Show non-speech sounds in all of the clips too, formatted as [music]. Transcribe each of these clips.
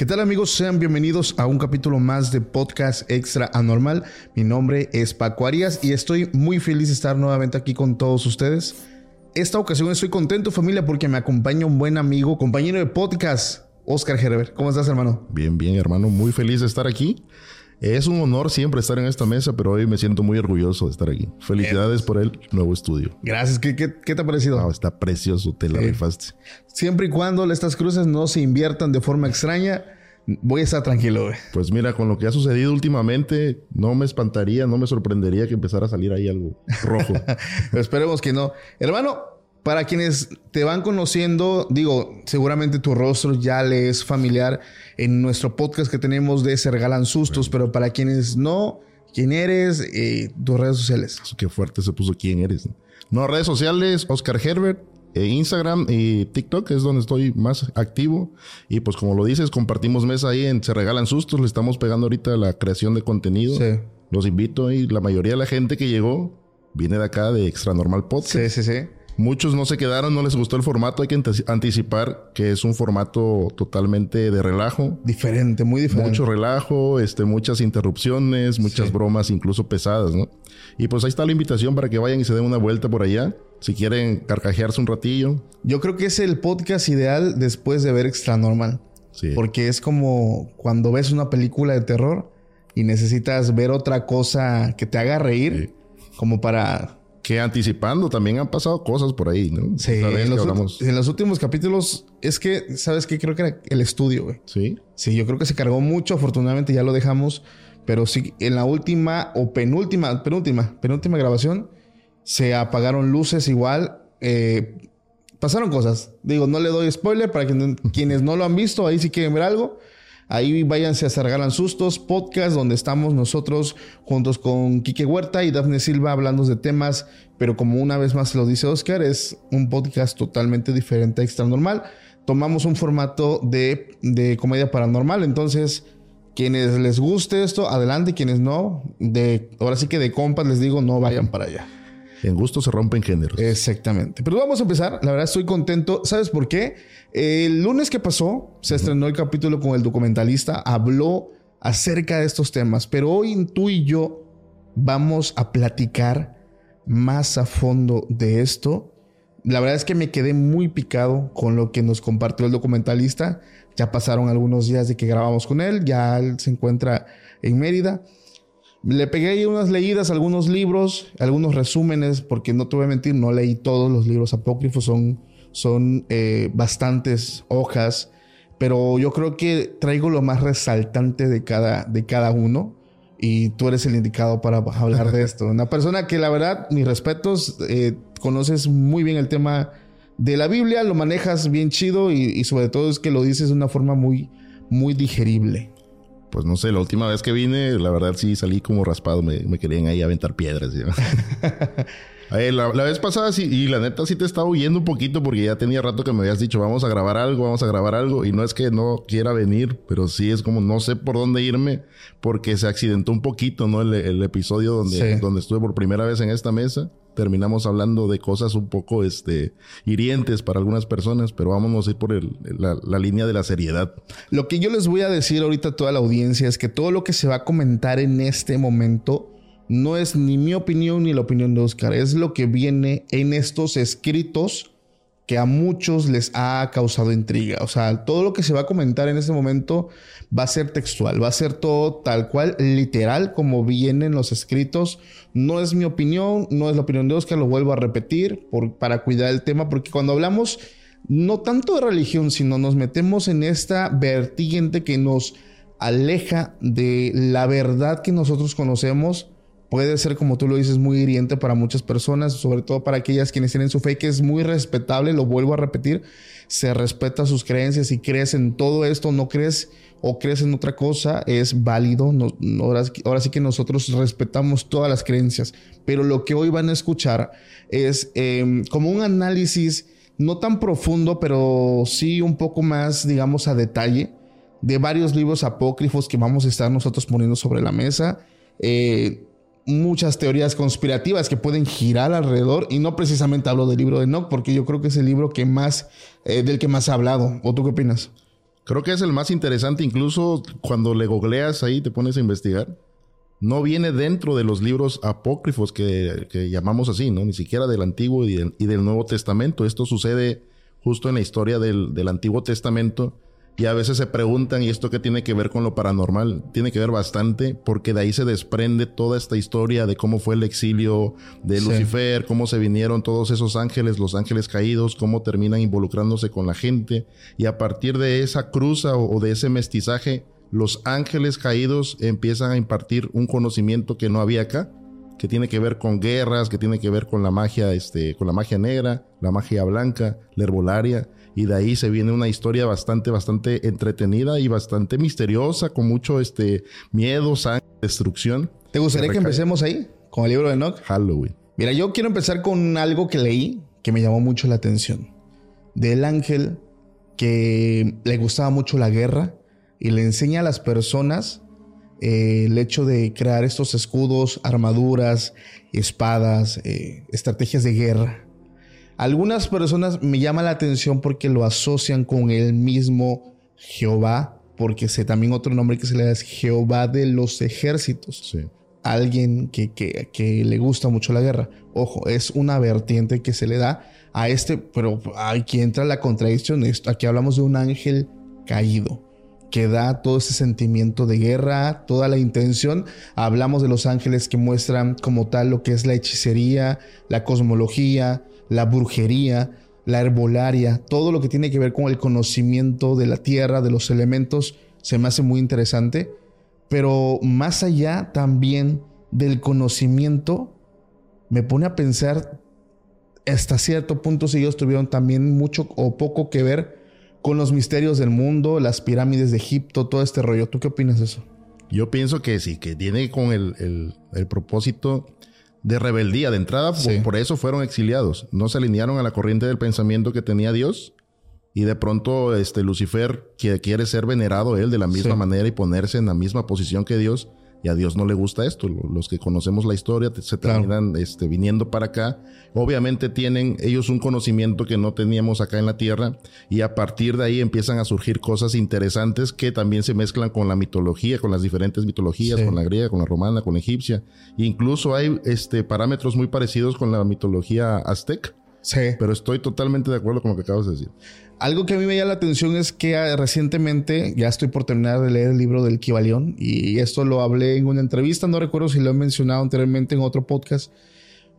¿Qué tal amigos? Sean bienvenidos a un capítulo más de Podcast Extra Anormal. Mi nombre es Paco Arias y estoy muy feliz de estar nuevamente aquí con todos ustedes. Esta ocasión estoy contento familia porque me acompaña un buen amigo, compañero de podcast, Oscar Herbert. ¿Cómo estás hermano? Bien, bien hermano, muy feliz de estar aquí. Es un honor siempre estar en esta mesa, pero hoy me siento muy orgulloso de estar aquí. Felicidades por el nuevo estudio. Gracias. ¿Qué, te ha parecido? está precioso, te la rifaste. Siempre y cuando estas cruces no se inviertan de forma extraña, voy a estar tranquilo. Pues mira, con lo que ha sucedido últimamente, no me espantaría, no me sorprendería que empezara a salir ahí algo rojo. [laughs] esperemos que no. Hermano, para quienes te van conociendo, digo, seguramente tu rostro ya le es familiar en nuestro podcast que tenemos de Se Regalan Sustos, pero para quienes no, ¿quién eres? Eh, tus redes sociales. Qué fuerte se puso quién eres. No, redes sociales, Oscar Herbert, eh, Instagram y TikTok es donde estoy más activo. Y pues como lo dices, compartimos mesa ahí en Se Regalan Sustos, le estamos pegando ahorita la creación de contenido. Sí. Los invito y la mayoría de la gente que llegó viene de acá de Extra Normal Podcast. Sí, sí, sí. Muchos no se quedaron, no les gustó el formato. Hay que anticipar que es un formato totalmente de relajo. Diferente, muy diferente. Mucho relajo, este, muchas interrupciones, muchas bromas, incluso pesadas, ¿no? Y pues ahí está la invitación para que vayan y se den una vuelta por allá. Si quieren carcajearse un ratillo. Yo creo que es el podcast ideal después de ver Extra Normal. Sí. Porque es como cuando ves una película de terror y necesitas ver otra cosa que te haga reír, como para que anticipando también han pasado cosas por ahí, ¿no? Sí, en los, últimos capítulos es que, ¿sabes qué? Creo que era el estudio, güey. Sí. Sí, yo creo que se cargó mucho, afortunadamente ya lo dejamos, pero sí, en la última o penúltima, penúltima, penúltima grabación, se apagaron luces igual, eh, pasaron cosas. Digo, no le doy spoiler para quienes no lo han visto, ahí si quieren ver algo. Ahí váyanse a Sargalan Sustos, podcast donde estamos nosotros juntos con Quique Huerta y Dafne Silva hablando de temas, pero como una vez más lo dice Oscar, es un podcast totalmente diferente a Extra Normal. Tomamos un formato de, de comedia paranormal, entonces quienes les guste esto, adelante, quienes no, de, ahora sí que de compas les digo, no vayan para allá. En gusto se rompen géneros. Exactamente. Pero vamos a empezar. La verdad estoy contento. ¿Sabes por qué? El lunes que pasó se estrenó el capítulo con el documentalista. Habló acerca de estos temas. Pero hoy tú y yo vamos a platicar más a fondo de esto. La verdad es que me quedé muy picado con lo que nos compartió el documentalista. Ya pasaron algunos días de que grabamos con él. Ya él se encuentra en Mérida. Le pegué ahí unas leídas, algunos libros, algunos resúmenes, porque no te voy a mentir, no leí todos los libros apócrifos, son, son eh, bastantes hojas, pero yo creo que traigo lo más resaltante de cada, de cada uno y tú eres el indicado para hablar de esto. Una persona que la verdad, mis respetos, eh, conoces muy bien el tema de la Biblia, lo manejas bien chido y, sobre todo es que lo dices de una forma muy, muy digerible pues no sé, la última vez que vine, la verdad sí salí como raspado, me, me querían ahí aventar piedras. [laughs] la, vez pasada sí, y la neta sí te estaba huyendo un poquito porque ya tenía rato que me habías dicho, vamos a grabar algo, vamos a grabar algo, y no es que no quiera venir, pero sí es como no sé por dónde irme porque se accidentó un poquito, ¿no? El, episodio donde, donde estuve por primera vez en esta mesa terminamos hablando de cosas un poco este, hirientes para algunas personas, pero vámonos a ir por la, la, línea de la seriedad. Lo que yo les voy a decir ahorita a toda la audiencia es que todo lo que se va a comentar en este momento no es ni mi opinión ni la opinión de Oscar, es lo que viene en estos escritos que a muchos les ha causado intriga. O sea, todo lo que se va a comentar en este momento va a ser textual, va a ser todo tal cual, literal, como vienen los escritos. No es mi opinión, no es la opinión de Oscar, lo vuelvo a repetir por, para cuidar el tema, porque cuando hablamos no tanto de religión, sino nos metemos en esta vertiente que nos aleja de la verdad que nosotros conocemos puede ser, como tú lo dices, muy hiriente para muchas personas, sobre todo para aquellas quienes tienen su fe, que es muy respetable, lo vuelvo a repetir, se respeta sus creencias y crees en todo esto, no crees o crees en otra cosa, es válido. Ahora, sí que nosotros respetamos todas las creencias, pero lo que hoy van a escuchar es em, como un análisis no tan profundo, pero sí un poco más, digamos, a detalle de varios libros apócrifos que vamos a estar nosotros poniendo sobre la mesa. Eh, muchas teorías conspirativas que pueden girar alrededor y no precisamente hablo del libro de Enoch porque yo creo que es el libro que más eh, del que más ha hablado. ¿O tú qué opinas? Creo que es el más interesante, incluso cuando le googleas ahí, te pones a investigar. No viene dentro de los libros apócrifos que, llamamos así, ¿no? Ni siquiera del Antiguo y del, Nuevo Testamento. Esto sucede justo en la historia del, del Antiguo Testamento y a veces se preguntan, ¿y esto qué tiene que ver con lo paranormal? Tiene que ver bastante porque de ahí se desprende toda esta historia de cómo fue el exilio de Lucifer, cómo se vinieron todos esos ángeles, los ángeles caídos, cómo terminan involucrándose con la gente. Y a partir de esa cruza o, de ese mestizaje, los ángeles caídos empiezan a impartir un conocimiento que no había acá que tiene que ver con guerras, que tiene que ver con la magia, este, con la magia negra, la magia blanca, la herbolaria, y de ahí se viene una historia bastante, bastante entretenida y bastante misteriosa, con mucho este, miedo, sangre, destrucción. ¿Te gustaría que empecemos ahí, con el libro de Enoch? Halloween. Mira, yo quiero empezar con algo que leí que me llamó mucho la atención. Del ángel que le gustaba mucho la guerra y le enseña a las personas eh, el hecho de crear estos escudos, armaduras, espadas, eh, estrategias de guerra. Algunas personas me llama la atención porque lo asocian con el mismo Jehová, porque sé también otro nombre que se le da es Jehová de los ejércitos. Alguien que, que, le gusta mucho la guerra. Ojo, es una vertiente que se le da a este, pero aquí entra la contradicción. Aquí hablamos de un ángel caído que da todo ese sentimiento de guerra, toda la intención. Hablamos de los ángeles que muestran como tal lo que es la hechicería, la cosmología, la brujería, la herbolaria, todo lo que tiene que ver con el conocimiento de la tierra, de los elementos, se me hace muy interesante. Pero más allá también del conocimiento, me pone a pensar hasta cierto punto si ellos tuvieron también mucho o poco que ver con los misterios del mundo, las pirámides de Egipto, todo este rollo. ¿Tú qué opinas de eso? Yo pienso que sí, que tiene con el, el propósito de rebeldía. De entrada, por, eso fueron exiliados. No se alinearon a la corriente del pensamiento que tenía Dios. Y de pronto, este Lucifer que quiere ser venerado él de la misma manera y ponerse en la misma posición que Dios. Y a Dios no le gusta esto. Los que conocemos la historia se terminan este, viniendo para acá. Obviamente tienen ellos un conocimiento que no teníamos acá en la tierra. Y a partir de ahí empiezan a surgir cosas interesantes que también se mezclan con la mitología, con las diferentes mitologías, con la griega, con la romana, con la egipcia. incluso hay este, parámetros muy parecidos con la mitología azteca. Sí. Pero estoy totalmente de acuerdo con lo que acabas de decir. Algo que a mí me llama la atención es que ah, recientemente ya estoy por terminar de leer el libro del Kibalión y esto lo hablé en una entrevista, no recuerdo si lo he mencionado anteriormente en otro podcast,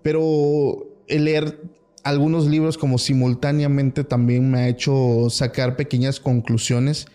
pero leer algunos libros como simultáneamente también me ha hecho sacar pequeñas conclusiones.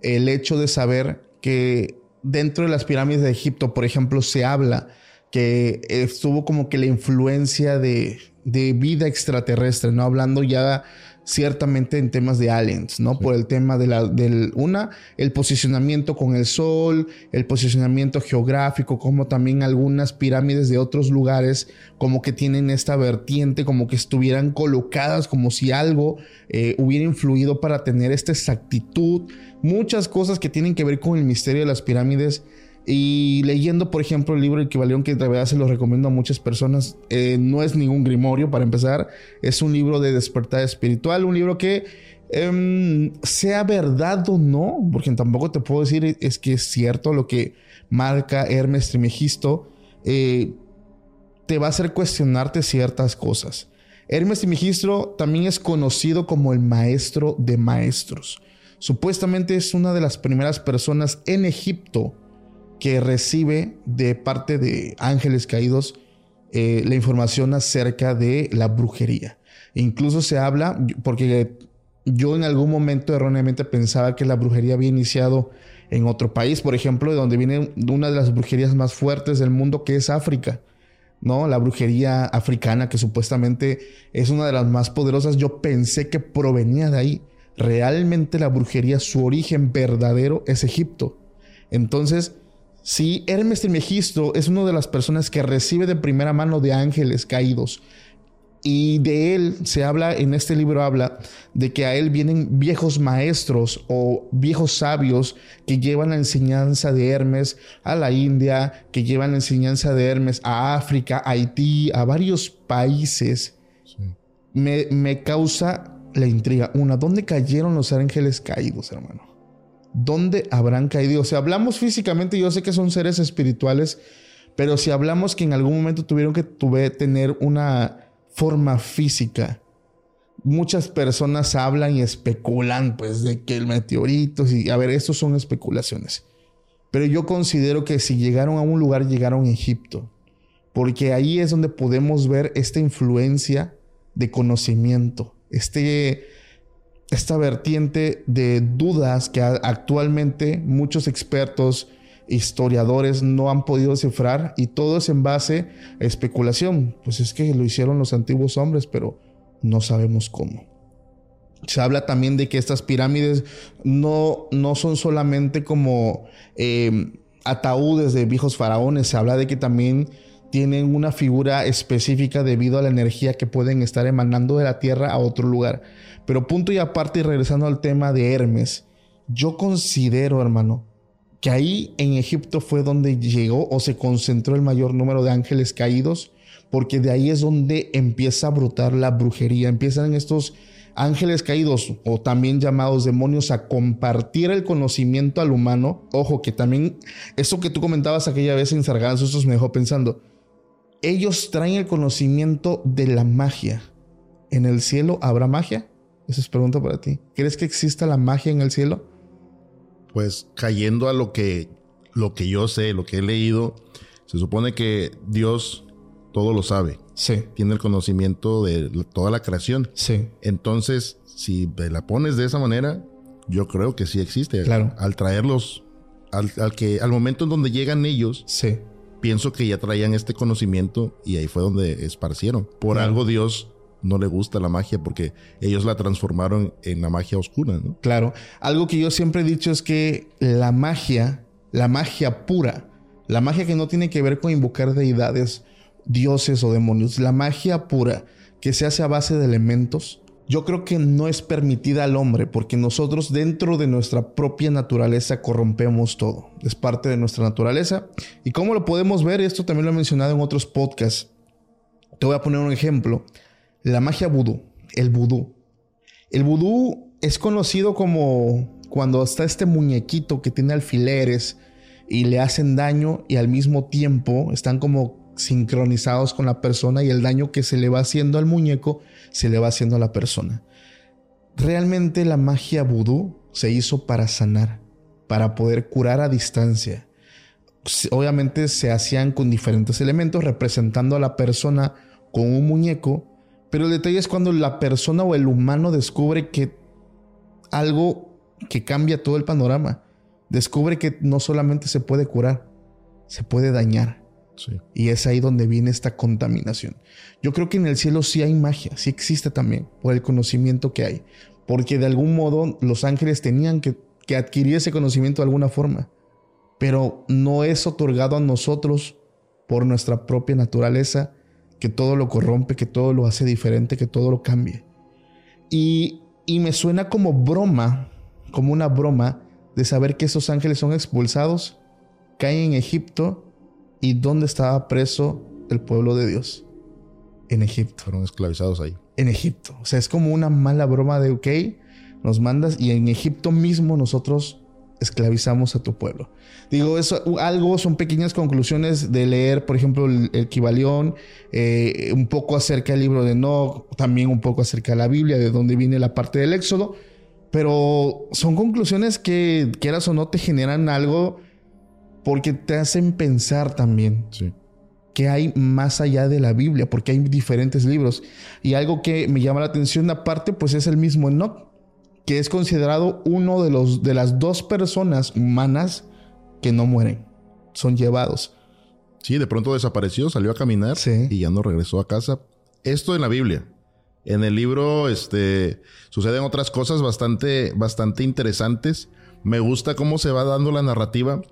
El hecho de saber que dentro de las pirámides de Egipto, por ejemplo, se habla que estuvo como que la influencia de, de vida extraterrestre, ¿no? Hablando ya ciertamente en temas de aliens, ¿no? Por el tema de la, del, una, el posicionamiento con el sol, el posicionamiento geográfico, como también algunas pirámides de otros lugares, como que tienen esta vertiente, como que estuvieran colocadas, como si algo eh, hubiera influido para tener esta exactitud, muchas cosas que tienen que ver con el misterio de las pirámides y leyendo, por ejemplo, el libro El Equivalión, que de verdad se lo recomiendo a muchas personas, eh, no es ningún grimorio para empezar, es un libro de despertar espiritual, un libro que em, sea verdad o no, porque tampoco te puedo decir es que es cierto lo que marca Hermes Trimegisto, eh, te va a hacer cuestionarte ciertas cosas. Hermes Trimegisto también es conocido como el maestro de maestros. Supuestamente es una de las primeras personas en Egipto que recibe de parte de ángeles caídos eh, la información acerca de la brujería. Incluso se habla, porque yo en algún momento erróneamente pensaba que la brujería había iniciado en otro país, por ejemplo, de donde viene una de las brujerías más fuertes del mundo, que es África. ¿no? La brujería africana, que supuestamente es una de las más poderosas, yo pensé que provenía de ahí. Realmente la brujería, su origen verdadero es Egipto. Entonces, Sí, Hermes Trismegisto es una de las personas que recibe de primera mano de ángeles caídos. Y de él se habla, en este libro habla de que a él vienen viejos maestros o viejos sabios que llevan la enseñanza de Hermes a la India, que llevan la enseñanza de Hermes a África, a Haití, a varios países. Me, me causa la intriga. Una, ¿dónde cayeron los ángeles caídos, hermano? ¿Dónde habrán caído? O sea, hablamos físicamente, yo sé que son seres espirituales, pero si hablamos que en algún momento tuvieron que tener una forma física, muchas personas hablan y especulan, pues, de que el meteorito, y a ver, estos son especulaciones. Pero yo considero que si llegaron a un lugar, llegaron a Egipto, porque ahí es donde podemos ver esta influencia de conocimiento, este, esta vertiente de dudas que actualmente muchos expertos, historiadores no han podido descifrar y todo es en base a especulación. Pues es que lo hicieron los antiguos hombres, pero no sabemos cómo. Se habla también de que estas pirámides no, no son solamente como eh, ataúdes de viejos faraones, se habla de que también tienen una figura específica debido a la energía que pueden estar emanando de la Tierra a otro lugar. Pero punto y aparte, y regresando al tema de Hermes, yo considero, hermano, que ahí en Egipto fue donde llegó o se concentró el mayor número de ángeles caídos porque de ahí es donde empieza a brotar la brujería, empiezan estos ángeles caídos o también llamados demonios a compartir el conocimiento al humano. Ojo, que también eso que tú comentabas aquella vez en Sarganzo, eso me dejó pensando. Ellos traen el conocimiento de la magia. ¿En el cielo habrá magia? Esa es pregunta para ti. ¿Crees que exista la magia en el cielo? Pues cayendo a lo que, lo que yo sé, lo que he leído, se supone que Dios todo lo sabe. Sí. Tiene el conocimiento de toda la creación. Sí. Entonces, si la pones de esa manera, yo creo que sí existe. Claro. Al traerlos, al, que, al momento en donde llegan ellos, sí. Pienso que ya traían este conocimiento y ahí fue donde esparcieron. Por algo Dios no le gusta la magia porque ellos la transformaron en la magia oscura, ¿no? Claro. Algo que yo siempre he dicho es que la magia, la magia pura, la magia que no tiene que ver con invocar deidades, dioses o demonios. La magia pura que se hace a base de elementos, yo creo que no es permitida al hombre porque nosotros dentro de nuestra propia naturaleza corrompemos todo. Es parte de nuestra naturaleza. ¿Y cómo lo podemos ver? Esto también lo he mencionado en otros podcasts. Te voy a poner un ejemplo. La magia vudú, el vudú. El vudú es conocido como cuando está este muñequito que tiene alfileres y le hacen daño y al mismo tiempo están como sincronizados con la persona y el daño que se le va haciendo al muñeco se le va haciendo a la persona. Realmente la magia vudú se hizo para sanar, para poder curar a distancia. Obviamente se hacían con diferentes elementos representando a la persona con un muñeco, pero el detalle es cuando la persona o el humano descubre que algo que cambia todo el panorama, descubre que no solamente se puede curar, se puede dañar. Y es ahí donde viene esta contaminación. Yo creo que en el cielo sí hay magia, sí existe también, por el conocimiento que hay. Porque de algún modo los ángeles tenían que, que adquirir ese conocimiento de alguna forma. Pero no es otorgado a nosotros por nuestra propia naturaleza, que todo lo corrompe, que todo lo hace diferente, que todo lo cambie. Y, y me suena como broma, como una broma, de saber que esos ángeles son expulsados, caen en Egipto ¿Y dónde estaba preso el pueblo de Dios? En Egipto. Fueron esclavizados ahí. En Egipto. O sea, es como una mala broma de, ok, nos mandas y en Egipto mismo nosotros esclavizamos a tu pueblo. Digo, eso algo son pequeñas conclusiones de leer, por ejemplo, el, el Kibalión, eh, un poco acerca del libro de No, también un poco acerca de la Biblia, de dónde viene la parte del Éxodo, pero son conclusiones que, quieras o no, te generan algo porque te hacen pensar también que hay más allá de la Biblia, porque hay diferentes libros. Y algo que me llama la atención aparte, pues es el mismo Enoch, que es considerado uno de, los, de las dos personas humanas que no mueren, son llevados. Sí, de pronto desapareció, salió a caminar y ya no regresó a casa. Esto en la Biblia. En el libro este, suceden otras cosas bastante, bastante interesantes. Me gusta cómo se va dando la narrativa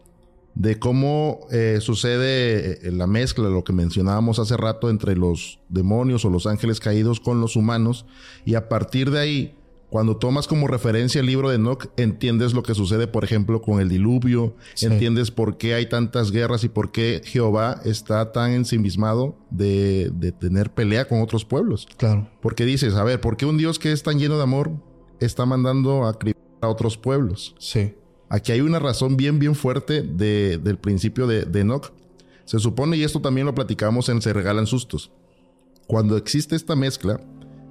de cómo eh, sucede eh, la mezcla, lo que mencionábamos hace rato, entre los demonios o los ángeles caídos con los humanos. Y a partir de ahí, cuando tomas como referencia el libro de Enoch, entiendes lo que sucede, por ejemplo, con el diluvio, entiendes por qué hay tantas guerras y por qué Jehová está tan ensimismado de, de tener pelea con otros pueblos. Claro. Porque dices, a ver, ¿por qué un Dios que es tan lleno de amor está mandando a a otros pueblos? Sí. Aquí hay una razón bien, bien fuerte de- del principio de, de Enoch. Se supone, y esto también lo platicamos en Se Regalan Sustos. Cuando existe esta mezcla,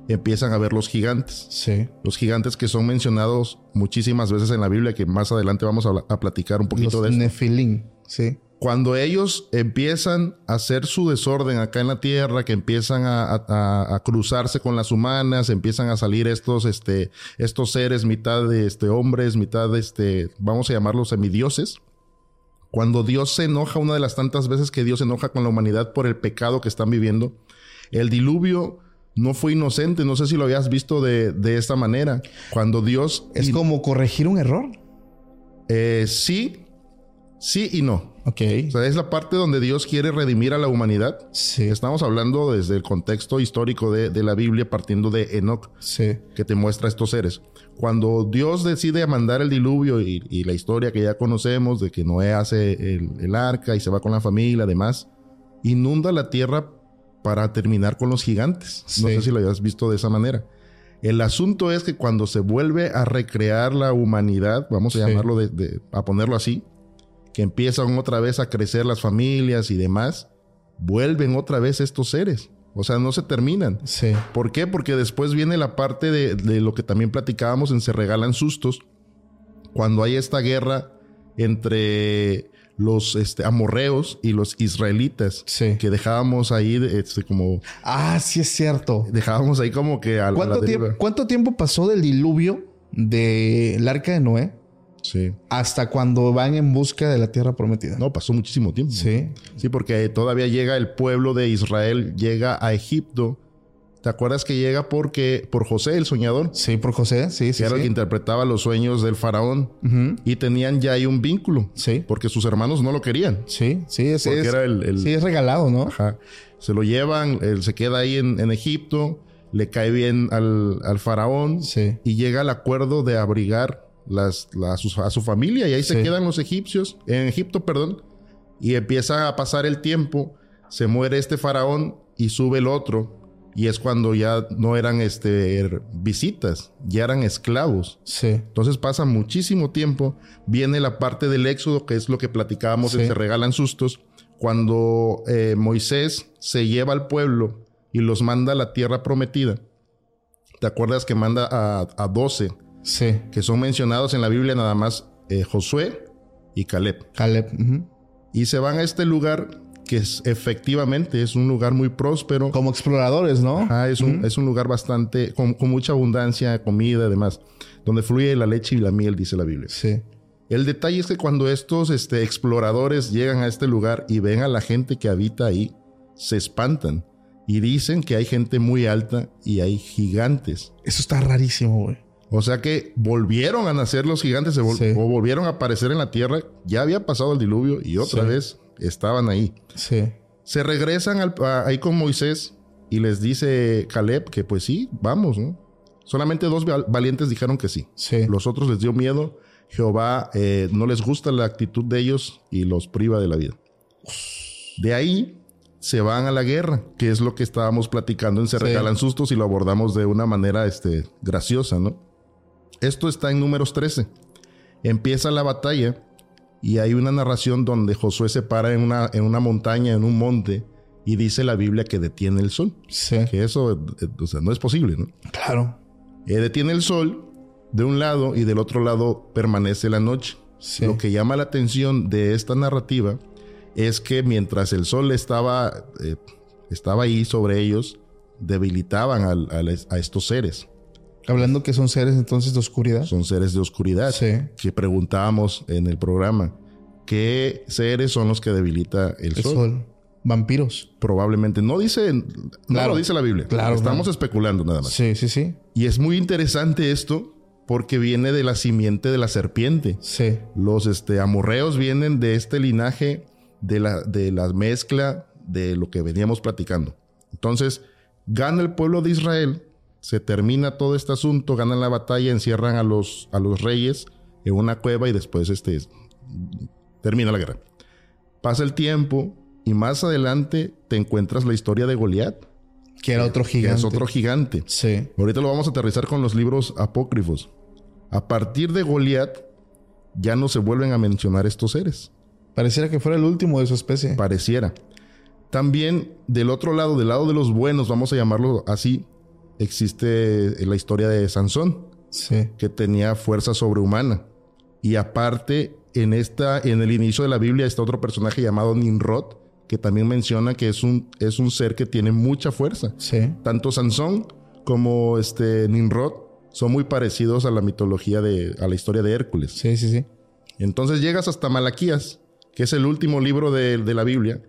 empiezan a ver los gigantes. Sí. Los gigantes que son mencionados muchísimas veces en la Biblia, que más adelante vamos a, a platicar un poquito Los de esto. Nefilim. Sí. Cuando ellos empiezan a hacer su desorden acá en la tierra, que empiezan a, a- a cruzarse con las humanas, empiezan a salir estos, este, estos seres, mitad de este, hombres, mitad de este, vamos a llamarlos semidioses. Cuando Dios se enoja, una de las tantas veces que Dios se enoja con la humanidad por el pecado que están viviendo, el diluvio no fue inocente. No sé si lo habías visto de, de esta manera. Cuando Dios Es como corregir un error. eh, sí, sí y no. Ok. O sea, es la parte donde Dios quiere redimir a la humanidad. Sí. Estamos hablando desde el contexto histórico de, de la Biblia, partiendo de Enoch, Sí. que te muestra estos seres. Cuando Dios decide mandar el diluvio y, y la historia que ya conocemos de que Noé hace el, el arca y se va con la familia, además, inunda la tierra para terminar con los gigantes. No Sí. sé si lo hayas visto de esa manera. El asunto es que cuando se vuelve a recrear la humanidad, vamos a Sí. llamarlo de, de- a ponerlo así, que empiezan otra vez a crecer las familias y demás, vuelven otra vez estos seres. O sea, no se terminan. Sí. ¿Por qué? Porque después viene la parte de, de lo que también platicábamos en Se Regalan Sustos, cuando hay esta guerra entre los este, amorreos y los israelitas, Sí. que dejábamos ahí este, como Ah, sí es cierto. dejábamos ahí como que a, a la ¿Cuánto, tiempo, ¿Cuánto tiempo pasó del diluvio del arca de Noé Sí. hasta cuando van en busca de la tierra prometida? No, pasó muchísimo tiempo. Sí. Sí, porque todavía llega el pueblo de Israel, llega a Egipto. ¿Te acuerdas que llega porque por José el soñador? Sí, por José. Sí, sí. que era el que interpretaba los sueños del faraón. Y tenían ya ahí un vínculo. Sí. Porque sus hermanos no lo querían. Sí, sí, es, Porque es- era el- el- sí, es regalado, ¿no? Ajá. Se lo llevan, él se queda ahí en, en Egipto, le cae bien al, al faraón Sí. y llega al acuerdo de abrigar las, la- a, su, a su familia y ahí se quedan los egipcios, en Egipto, perdón, y empieza a pasar el tiempo, se muere este faraón y sube el otro y es cuando ya no eran este, visitas, ya eran esclavos. Sí. Entonces pasa muchísimo tiempo. Viene la parte del éxodo, que es lo que platicábamos en. Se Regalan Sustos. Cuando eh, Moisés se lleva al pueblo y los manda a la tierra prometida. ¿Te acuerdas que manda a, a 12 Sí. que son mencionados en la Biblia nada más eh, Josué y Caleb? Caleb. Y se van a este lugar que es, efectivamente es un lugar muy próspero. Como exploradores, ¿no? Ah, es, un, es un lugar bastante, con, con mucha abundancia, comida y demás, donde fluye la leche y la miel, dice la Biblia. Sí. El detalle es que cuando estos este, exploradores llegan a este lugar y ven a la gente que habita ahí, se espantan y dicen que hay gente muy alta y hay gigantes. Eso está rarísimo, güey. O sea que volvieron a nacer los gigantes se vol- Sí. o volvieron a aparecer en la tierra. Ya había pasado el diluvio y otra Sí. vez estaban ahí. Sí. Se regresan al- a- ahí con Moisés y les dice Caleb que pues sí, vamos, ¿no? Solamente dos val- valientes dijeron que sí. Sí. Los otros les dio miedo. Jehová eh, no les gusta la actitud de ellos y los priva de la vida. De ahí se van a la guerra, que es lo que estábamos platicando en Se. Regalan Sustos y lo abordamos de una manera este, graciosa, ¿no? Esto está en números 13. Empieza la batalla y hay una narración donde Josué se para en una, en una montaña, en un monte, y dice la Biblia que detiene el sol. Sí. Que eso, eh, o sea, no es posible, ¿no? Claro. Eh, detiene el sol de un lado y del otro lado permanece la noche. Sí. Lo que llama la atención de esta narrativa es que mientras el sol estaba, eh, estaba ahí sobre ellos, debilitaban al- al- a estos seres. Hablando que son seres entonces de oscuridad. Son seres de oscuridad Sí. que preguntábamos en el programa. ¿Qué seres son los que debilita el, El sol? sol. Vampiros. Probablemente. No dice, no Claro. lo dice la Biblia. Claro, Estamos claro. especulando nada más. Sí, sí, sí. Y es muy interesante esto porque viene de la simiente de la serpiente. Sí. Los este, amorreos vienen de este linaje de la, de la mezcla de lo que veníamos platicando. Entonces, gana el pueblo de Israel, se termina todo este asunto, ganan la batalla, encierran a los, a los reyes en una cueva y después este, termina la guerra. Pasa el tiempo y más adelante te encuentras la historia de Goliat, Que era otro que gigante. es otro gigante. Sí. Ahorita lo vamos a aterrizar con los libros apócrifos. A partir de Goliat ya no se vuelven a mencionar estos seres. Pareciera que fuera el último de su especie. Pareciera. También del otro lado, del lado de los buenos, vamos a llamarlo así, existe la historia de Sansón, Sí. que tenía fuerza sobrehumana. Y aparte, en, esta, en el inicio de la Biblia está otro personaje llamado Nimrod, que también menciona que es un, es un ser que tiene mucha fuerza. Sí. Tanto Sansón como este Nimrod son muy parecidos a la mitología de, a la historia de Hércules. Sí, sí, sí. Entonces llegas hasta Malaquías, que es el último libro de, de la Biblia,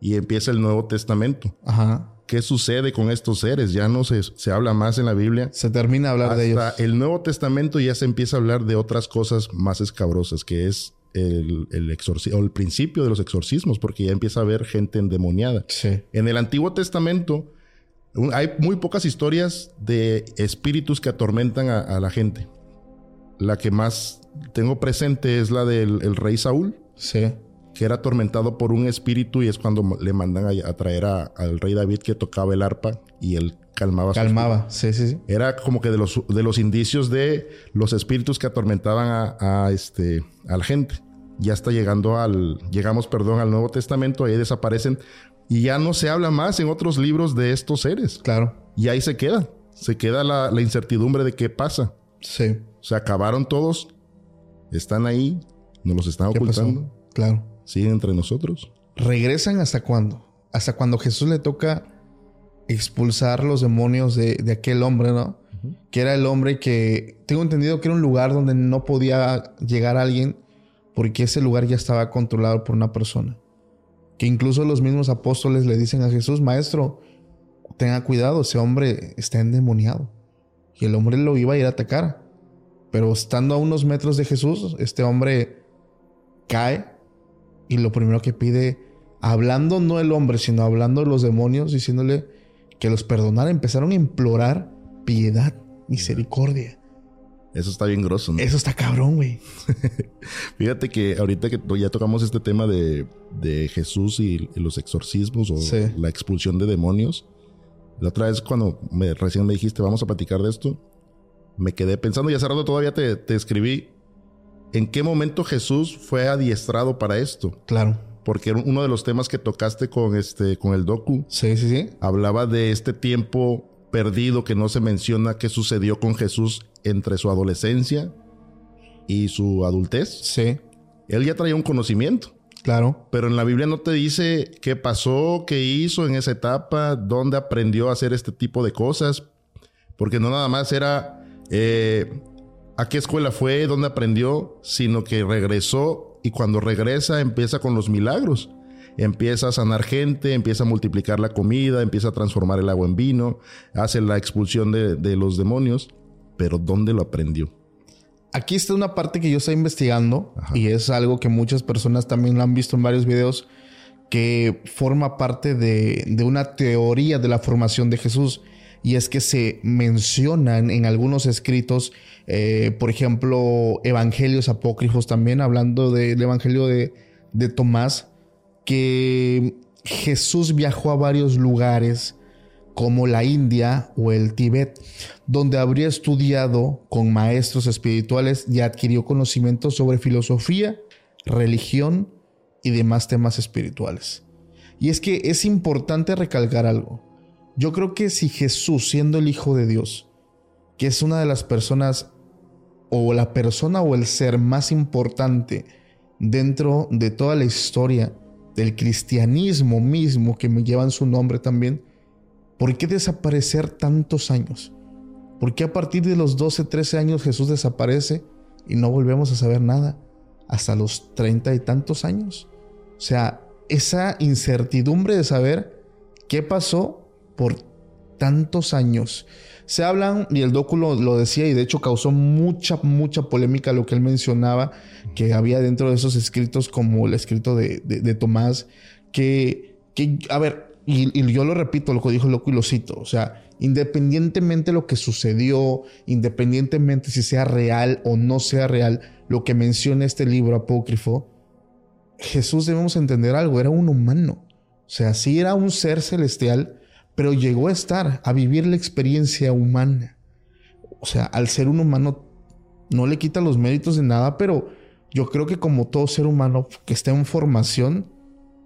y empieza el Nuevo Testamento. Ajá. ¿Qué sucede con estos seres? Ya no se, se habla más en la Biblia. Se termina de hablar de ellos. Hasta el Nuevo Testamento ya se empieza a hablar de otras cosas más escabrosas, que es el, el, exorci- o el principio de los exorcismos, porque ya empieza a haber gente endemoniada. Sí. En el Antiguo Testamento un- hay muy pocas historias de espíritus que atormentan a, a la gente. La que más tengo presente es la del el rey Saúl, Sí. Que era atormentado por un espíritu y es cuando le mandan a, a traer a- al rey David que tocaba el arpa y él calmaba. su Calmaba. Sí, sí, sí. era como que de los, de los indicios de los espíritus que atormentaban a, a, este, a la gente. Ya está llegando al, llegamos, perdón, al Nuevo Testamento, ahí desaparecen y ya no se habla más en otros libros de estos seres. Claro. Y ahí se queda, se queda la, la incertidumbre de qué pasa. Sí. Se acabaron todos, están ahí, nos los están ¿Qué ocultando, pasó? Claro. Siguen entre nosotros. ¿Regresan hasta cuándo? Hasta cuando Jesús le toca expulsar los demonios de, de aquel hombre, ¿no? Que era el hombre que tengo entendido que era un lugar donde no podía llegar alguien porque ese lugar ya estaba controlado por una persona. Que incluso los mismos apóstoles le dicen a Jesús, maestro, tenga cuidado, ese hombre está endemoniado. Y el hombre lo iba a ir a atacar. Pero estando a unos metros de Jesús, este hombre cae y lo primero que pide, hablando no el hombre, sino hablando los demonios, diciéndole que los perdonara, empezaron a implorar piedad, misericordia. Eso está bien grosso. ¿no? Eso está cabrón, güey. [laughs] Fíjate que ahorita que ya tocamos este tema de, de Jesús y, y los exorcismos o Sí. la expulsión de demonios, la otra vez cuando me, recién me dijiste vamos a platicar de esto, me quedé pensando y hace rato todavía te, te escribí en qué momento Jesús fue adiestrado para esto. Claro. Porque uno de los temas que tocaste con, este, con el docu Sí, sí, sí. hablaba de este tiempo perdido que no se menciona qué sucedió con Jesús entre su adolescencia y su adultez. Sí, Él ya traía un conocimiento, claro. pero en la Biblia no te dice qué pasó, qué hizo en esa etapa, dónde aprendió a hacer este tipo de cosas, porque no nada más era eh, a qué escuela fue, dónde aprendió, sino que regresó y cuando regresa empieza con los milagros. Empieza a sanar gente, empieza a multiplicar la comida, empieza a transformar el agua en vino, hace la expulsión de, de los demonios, pero ¿dónde lo aprendió? Aquí está una parte que yo estoy investigando Ajá. y es algo que muchas personas también lo han visto en varios videos que forma parte de, de una teoría de la formación de Jesús y es que se mencionan en algunos escritos, eh, por ejemplo, evangelios apócrifos también, hablando del evangelio de, de Tomás, que Jesús viajó a varios lugares como la India o el Tíbet, donde habría estudiado con maestros espirituales y adquirió conocimientos sobre filosofía, religión y demás temas espirituales. Y es que es importante recalcar algo. Yo creo que si Jesús, siendo el Hijo de Dios, que es una de las personas o la persona o el ser más importante dentro de toda la historia del cristianismo mismo que me llevan su nombre también, ¿por qué desaparecer tantos años? ¿Por qué a partir de los 12, 13 años Jesús desaparece y no volvemos a saber nada hasta los 30 y tantos años? O sea, esa incertidumbre de saber qué pasó por tantos años. Se hablan, y el docu lo, decía, y de hecho causó mucha, mucha polémica lo que él mencionaba, que había dentro de esos escritos, como el escrito de, de, de Tomás, que, que, a ver, y, yo lo repito, lo que dijo el loco y lo cito, o sea, independientemente lo que sucedió, independientemente si sea real o no sea real, lo que menciona este libro apócrifo, Jesús debemos entender algo, era un humano. O sea, sí era un ser celestial, pero llegó a estar, a vivir la experiencia humana. O sea, al ser un humano no le quita los méritos de nada, pero yo creo que como todo ser humano que está en formación,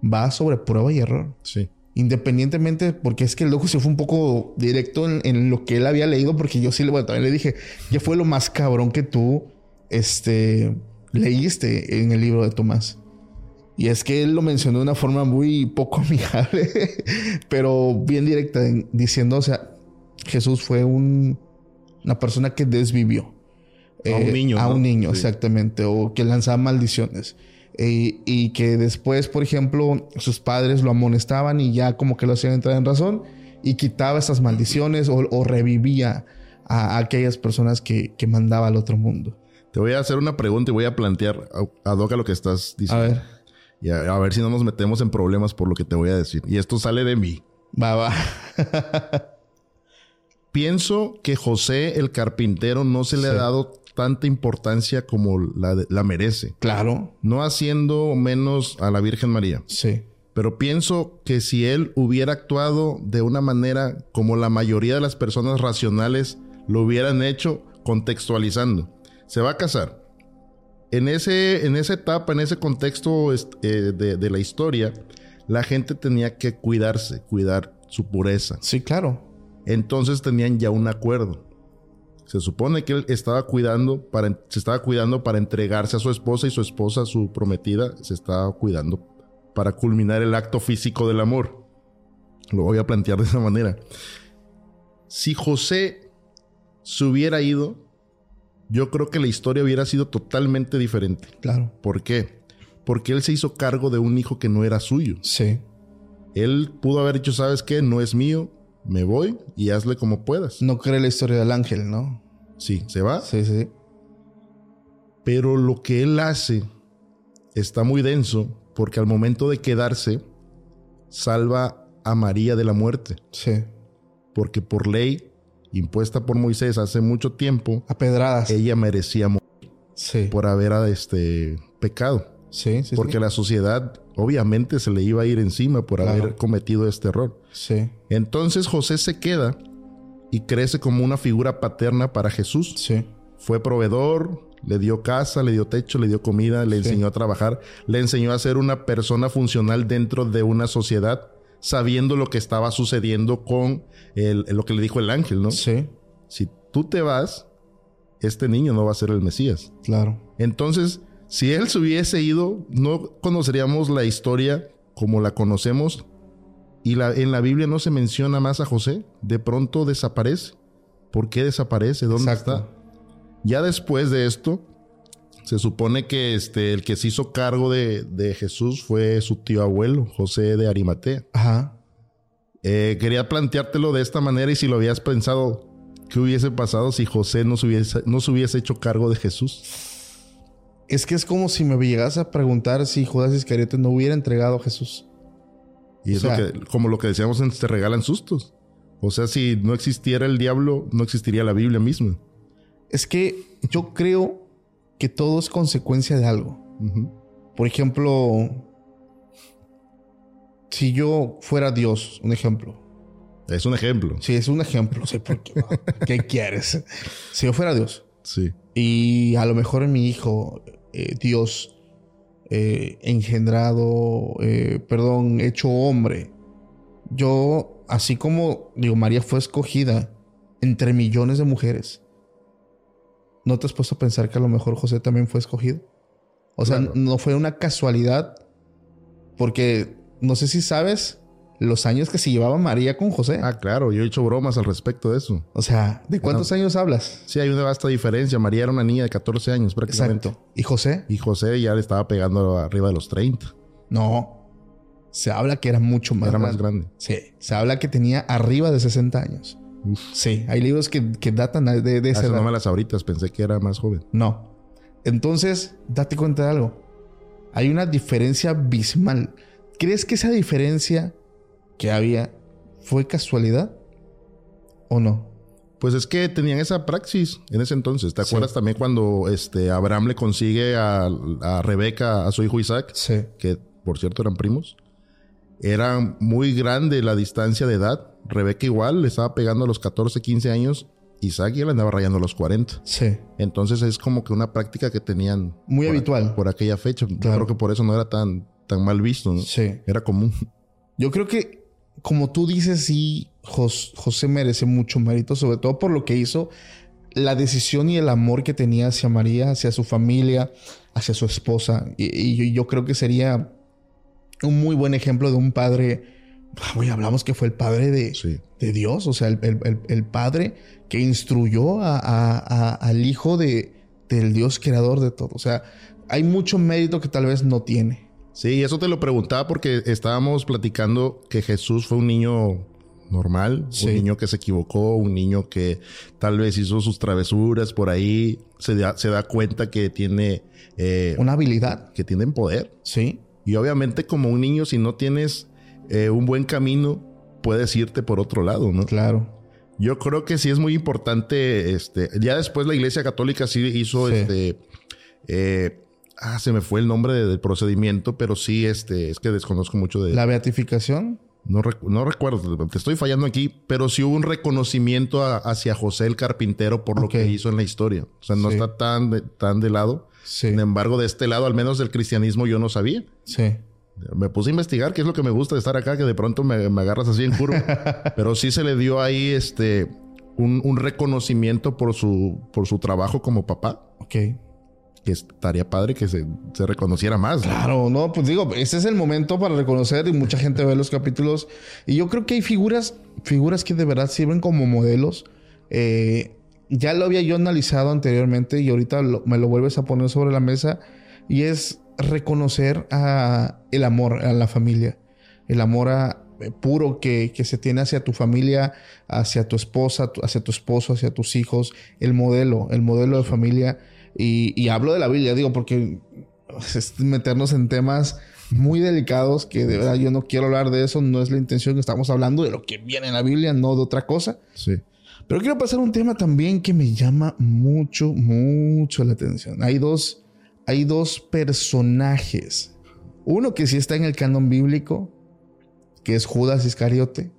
va sobre prueba y error. Sí. Independientemente, porque es que el loco se fue un poco directo en, lo que él había leído, porque yo sí, bueno, también le dije, ¿qué fue lo más cabrón que tú este, leíste en el libro de Tomás? Y es que él lo mencionó de una forma muy poco [laughs] amigable, pero bien directa, diciendo, o sea, Jesús fue un, una persona que desvivió. A un eh, niño. A un niño, exactamente. O que lanzaba maldiciones. Eh, y que después, por ejemplo, sus padres lo amonestaban y ya como que lo hacían entrar en razón y quitaba esas maldiciones o, revivía a, aquellas personas que, que, mandaba al otro mundo. Te voy a hacer una pregunta y voy a plantear a, a Doca lo que estás diciendo. A ver. Y a, ver si no nos metemos en problemas por lo que te voy a decir. Y esto sale de mí. Va, va. [laughs] Pienso que José el carpintero no se le ha dado tanta importancia como la, merece. Claro. No haciendo menos a la Virgen María. Sí. Pero pienso que si él hubiera actuado de una manera como la mayoría de las personas racionales lo hubieran hecho, contextualizando. Se va a casar. En, ese, en esa etapa, en ese contexto eh, de, de la historia, la gente tenía que cuidarse, cuidar su pureza. Sí, claro. Entonces tenían ya un acuerdo. Se supone que él estaba cuidando para, se estaba cuidando para entregarse a su esposa y su esposa, su prometida, se estaba cuidando para culminar el acto físico del amor. Lo voy a plantear de esa manera. Si José se hubiera ido, yo creo que la historia hubiera sido totalmente diferente. Claro. ¿Por qué? Porque él se hizo cargo de un hijo que no era suyo. Sí. Él pudo haber dicho, ¿sabes qué? No es mío, me voy y hazle como puedas. No cree la historia del ángel, ¿no? Sí, se va. Sí, sí. Pero lo que él hace está muy denso porque al momento de quedarse, salva a María de la muerte. Sí. Porque por ley impuesta por Moisés hace mucho tiempo, a pedradas, ella merecía morir sí. por haber este pecado. Sí, sí, Porque la sociedad obviamente se le iba a ir encima por haber cometido este error. Sí. Entonces José se queda y crece como una figura paterna para Jesús. Sí. Fue proveedor, le dio casa, le dio techo, le dio comida, le enseñó a trabajar, le enseñó a ser una persona funcional dentro de una sociedad, sabiendo lo que estaba sucediendo con lo que le dijo el ángel, ¿no? Sí. Si tú te vas, este niño no va a ser el Mesías. Claro. Entonces, si él se hubiese ido, no conoceríamos la historia como la conocemos. Y la, en la Biblia no se menciona más a José. De pronto desaparece. ¿Por qué desaparece? ¿Dónde está? Ya después de esto, se supone que este, el que se hizo cargo de, Jesús fue su tío abuelo, José de Arimatea. Ajá. Eh, quería planteártelo de esta manera y si lo habías pensado, ¿qué hubiese pasado si José no hubiese, no se hubiese hecho cargo de Jesús? Es que es como si me llegas a preguntar si Judas Iscariote no hubiera entregado a Jesús. Y es como lo que decíamos en Te regalan sustos. O sea, si no existiera el diablo, no existiría la Biblia misma. Es que yo creo que todo es consecuencia de algo. Por ejemplo, si yo fuera Dios, un ejemplo. Es un ejemplo. Sí, es un ejemplo. [laughs] ¿Qué quieres? Si yo fuera Dios. Sí. Y a lo mejor mi hijo, eh, Dios, eh, engendrado, eh, perdón, hecho hombre. Yo, así como, digo, María fue escogida entre millones de mujeres. ¿No te has puesto a pensar que a lo mejor José también fue escogido? O sea, no fue una casualidad. Porque no sé si sabes, los años que se llevaba María con José. Ah, claro, yo he hecho bromas al respecto de eso. O sea, ¿de cuántos años hablas? Sí, hay una vasta diferencia. María era una niña de 14 años prácticamente. Exacto. ¿Y José? Y José ya le estaba pegando arriba de los 30. No. Se habla que era mucho más Era más grande. Sí. Se habla que tenía arriba de 60 años. Sí. Hay libros que, datan de, de esa edad. no me las ahoritas. Pensé que era más joven. No. Entonces, date cuenta de algo. Hay una diferencia abismal. ¿Crees que esa diferencia que había, ¿fue casualidad o no? Pues es que tenían esa praxis en ese entonces. ¿Te acuerdas también cuando este Abraham le consigue a, Rebeca, a su hijo Isaac? Sí. Que por cierto eran primos. Era muy grande la distancia de edad. Rebeca igual le estaba pegando a los 14, 15 años Isaac ya le andaba rayando los 40. Sí. Entonces es como que una práctica que tenían. Muy por- habitual. Por aquella fecha. Claro que por eso no era tan, tan mal visto, ¿no? Sí. Era común. Yo creo que, como tú dices, sí, Jos- José merece mucho mérito, sobre todo por lo que hizo, la decisión y el amor que tenía hacia María, hacia su familia, hacia su esposa. Y, y yo, yo creo que sería un muy buen ejemplo de un padre. [laughs] Oye, hablamos que fue el padre de, Sí. de Dios, o sea, el, el- el- padre que instruyó a- a- a- al hijo de, del Dios creador de todo. O sea, hay mucho mérito que tal vez no tiene. Sí, eso te lo preguntaba porque estábamos platicando que Jesús fue un niño normal, Sí. un niño que se equivocó, un niño que tal vez hizo sus travesuras por ahí, se da, se da cuenta que tiene, eh, Una habilidad, que tienen poder. sí. Y obviamente como un niño, si no tienes eh, un buen camino, puedes irte por otro lado, ¿no? Claro. Yo creo que sí es muy importante, este, ya después la Iglesia Católica sí hizo, Sí. este, eh, ah, se me fue el nombre de- del procedimiento, pero sí, este, es que desconozco mucho de, La beatificación. no, rec- no recuerdo, te estoy fallando aquí, pero sí hubo un reconocimiento a- hacia José el carpintero por lo que hizo en la historia. O sea, no Sí. está tan de, tan de lado. Sí. Sin embargo, de este lado, al menos del cristianismo, yo no sabía. Sí. Me puse a investigar, que es lo que me gusta de estar acá, que de pronto me, me agarras así en curva. [laughs] Pero sí se le dio ahí este un, un reconocimiento por su, por su trabajo como papá. Ok. Que estaría padre que se, se reconociera más. ¿no? Claro, no, pues digo, ese es el momento para reconocer y mucha gente ve los capítulos. Y yo creo que hay figuras, figuras que de verdad sirven como modelos. Eh, ya lo había yo analizado anteriormente y ahorita lo- me lo vuelves a poner sobre la mesa. Y es reconocer a el amor a la familia. El amor a- eh, puro que, que se tiene hacia tu familia, hacia tu esposa, tu- hacia tu esposo, hacia tus hijos. El modelo, el modelo de familia. Y, y hablo de la Biblia, digo, porque es meternos en temas muy delicados que de verdad yo no quiero hablar de eso, no es la intención, estamos hablando de lo que viene en la Biblia, no de otra cosa. Sí. Pero quiero pasar a un tema también que me llama mucho, mucho la atención. Hay dos, hay dos personajes. Uno que sí está en el canon bíblico, que es Judas Iscariote,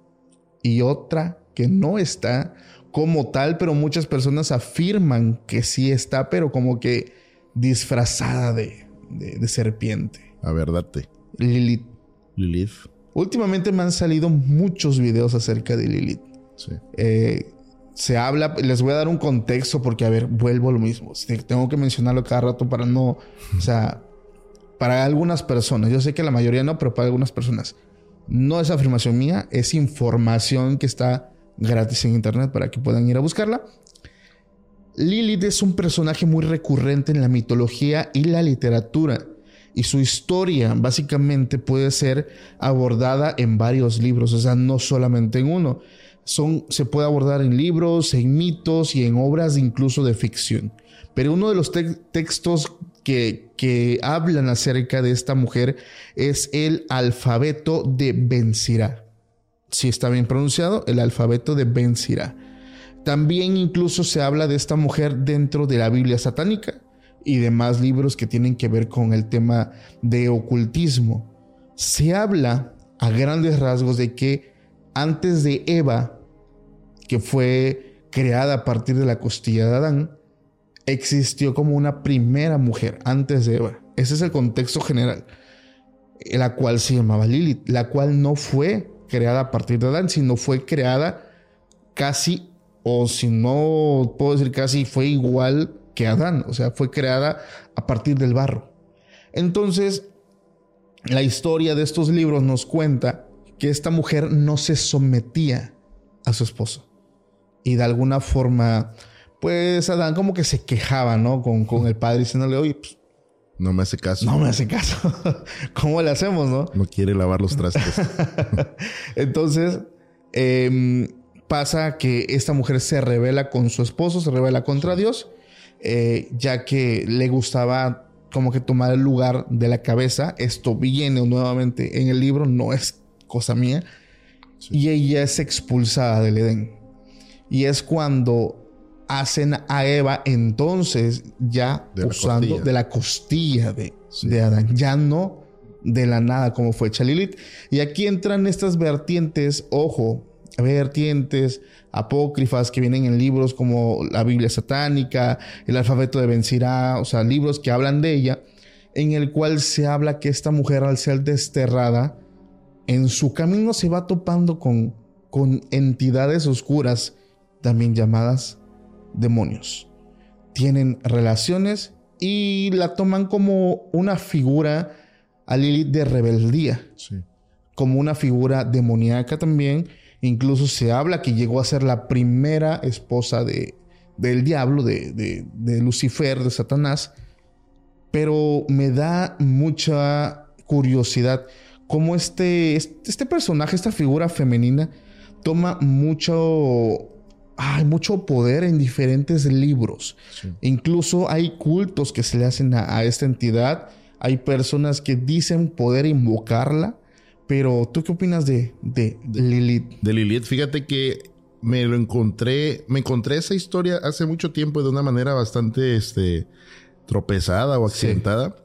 y otra que no está como tal, pero muchas personas afirman que sí está, pero como que disfrazada de, de- de serpiente. A ver, date. Lilith. Lilith. Últimamente me han salido muchos videos acerca de Lilith. Sí. Eh, se habla, les voy a dar un contexto porque, a ver, vuelvo a lo mismo. Tengo que mencionarlo cada rato para no, o sea, para algunas personas, yo sé que la mayoría no, pero para algunas personas, no es afirmación mía, es información que está gratis en internet para que puedan ir a buscarla. Lilith es un personaje muy recurrente en la mitología y la literatura. Y su historia básicamente puede ser abordada en varios libros, o sea, no solamente en uno. Son, se puede abordar en libros, en mitos y en obras incluso de ficción. Pero uno de los te- textos que, que hablan acerca de esta mujer es el alfabeto de Ben Sirá. Si está bien pronunciado, el alfabeto de Ben Sirá. También incluso se habla de esta mujer dentro de la Biblia satánica y demás libros que tienen que ver con el tema de ocultismo. Se habla a grandes rasgos de que antes de Eva, que fue creada a partir de la costilla de Adán, existió como una primera mujer antes de Eva. Ese es el contexto general, la cual se llamaba Lilith, la cual no fue creada a partir de Adán, sino fue creada casi, o si no puedo decir casi, fue igual que Adán, o sea, fue creada a partir del barro. Entonces, la historia de estos libros nos cuenta que esta mujer no se sometía a su esposo. Y de alguna forma, pues Adán como que se quejaba, ¿no? Con, con el padre diciéndole, oye, pues, No me hace caso. no me hace caso. [laughs] ¿Cómo le hacemos, no? No quiere lavar los trastes. [laughs] Entonces, em, pasa que esta mujer se revela con su esposo, se revela contra Dios, eh, ya que le gustaba como que tomar el lugar de la cabeza. Esto viene nuevamente en el libro, no es cosa mía. Y ella es expulsada del Edén. Y es cuando hacen a Eva entonces ya De usando costilla. de la costilla de, Sí. de Adán, ya no de la nada como fue hecha Lilith. Y aquí entran estas vertientes, ojo, vertientes apócrifas que vienen en libros como la Biblia satánica, el alfabeto de Bencirá, o sea, libros que hablan de ella, en el cual se habla que esta mujer al ser desterrada, en su camino se va topando con, con entidades oscuras, también llamadas demonios. Tienen relaciones y la toman como una figura a Lilith de rebeldía. Como una figura demoníaca también. Incluso se habla que llegó a ser la primera esposa de, del diablo, de, de, Lucifer, de Satanás. Pero me da mucha curiosidad cómo este, este personaje, esta figura femenina, toma mucho hay mucho poder en diferentes libros. Incluso hay cultos que se le hacen a, esta entidad. Hay personas que dicen poder invocarla. Pero, ¿tú qué opinas de, de, Lilith? De Lilith, fíjate que me lo encontré, me encontré esa historia hace mucho tiempo de una manera bastante este, tropezada o accidentada.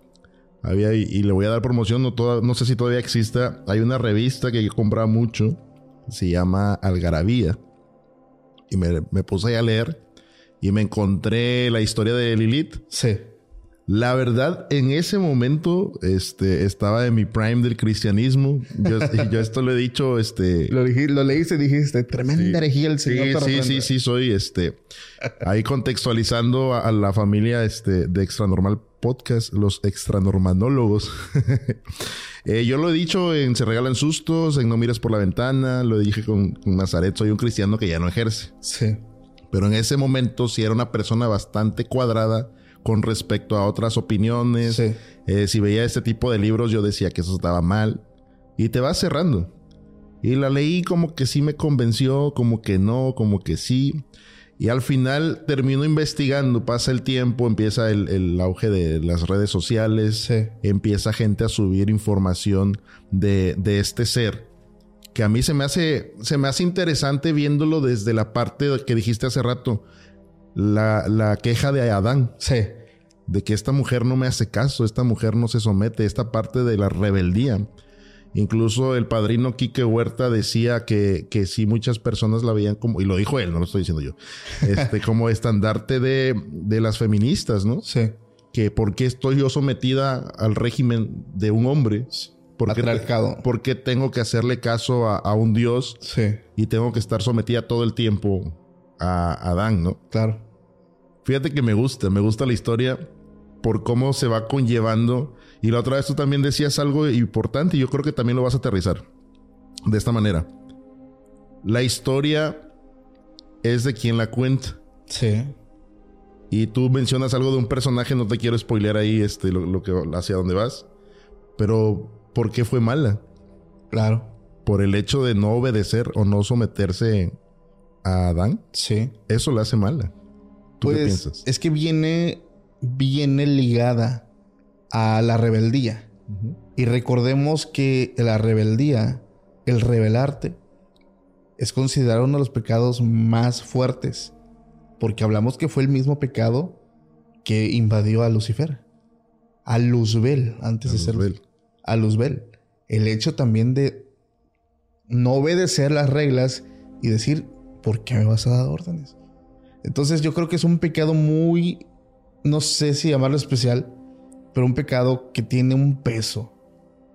Había, y, le voy a dar promoción, no, no sé si todavía exista. Hay una revista que yo compraba mucho, se llama Algarabía y me, me puse a leer y me encontré la historia de Lilith. Sí. La verdad, en ese momento, este, estaba en mi prime del cristianismo. Yo, [laughs] yo esto lo he dicho, este... Lo, lo leíste y dijiste, tremenda herejía el Señor. Sí, sí, sí, sí, soy, este... ahí contextualizando a, la familia, este, de Extranormal Podcast, los extranormanólogos. [laughs] eh, yo lo he dicho en Se Regalan Sustos, en No Mires por la Ventana, lo dije con, con Nazaret, soy un cristiano que ya no ejerce. Sí. Pero en ese momento sí era una persona bastante cuadrada con respecto a otras opiniones. Eh, si veía este tipo de libros, yo decía que eso estaba mal. Y te vas cerrando. Y la leí como que sí me convenció, como que no, como que sí. Y al final termino investigando, pasa el tiempo, empieza el, auge de las redes sociales, empieza gente a subir información de, de, este ser, que a mí se me, hace, se me hace interesante viéndolo desde la parte que dijiste hace rato, la, la queja de Adán. Sí. De que esta mujer no me hace caso, esta mujer no se somete, esta parte de la rebeldía. Incluso el padrino Quique Huerta decía que, que sí muchas personas la veían como, y lo dijo él, no lo estoy diciendo yo, este, [laughs] como estandarte de, de las feministas, ¿no? Sí. Que por qué estoy yo sometida al régimen de un hombre. ¿Por qué, tengo que hacerle caso a, a, un Dios? Sí. Y tengo que estar sometida todo el tiempo a Adán, ¿no? Claro. Fíjate que me gusta, me gusta la historia por cómo se va conllevando. Y la otra vez tú también decías algo importante y yo creo que también lo vas a aterrizar. De esta manera. La historia es de quien la cuenta. Sí. Y tú mencionas algo de un personaje, no te quiero spoilear ahí este, lo, que, hacia dónde vas. Pero, ¿por qué fue mala? Claro. Por el hecho de no obedecer o no someterse a Adán. Sí. Eso la hace mala. ¿Tú qué pues, piensas? Es que viene, viene ligada a la rebeldía. Y recordemos que la rebeldía, el rebelarte, es considerado uno de los pecados más fuertes. Porque hablamos que fue el mismo pecado que invadió a Lucifer. A Luzbel, antes de ser. A Luzbel. El hecho también de no obedecer las reglas y decir, ¿por qué me vas a dar órdenes? Entonces yo creo que es un pecado muy, no sé si llamarlo especial, pero un pecado que tiene un peso,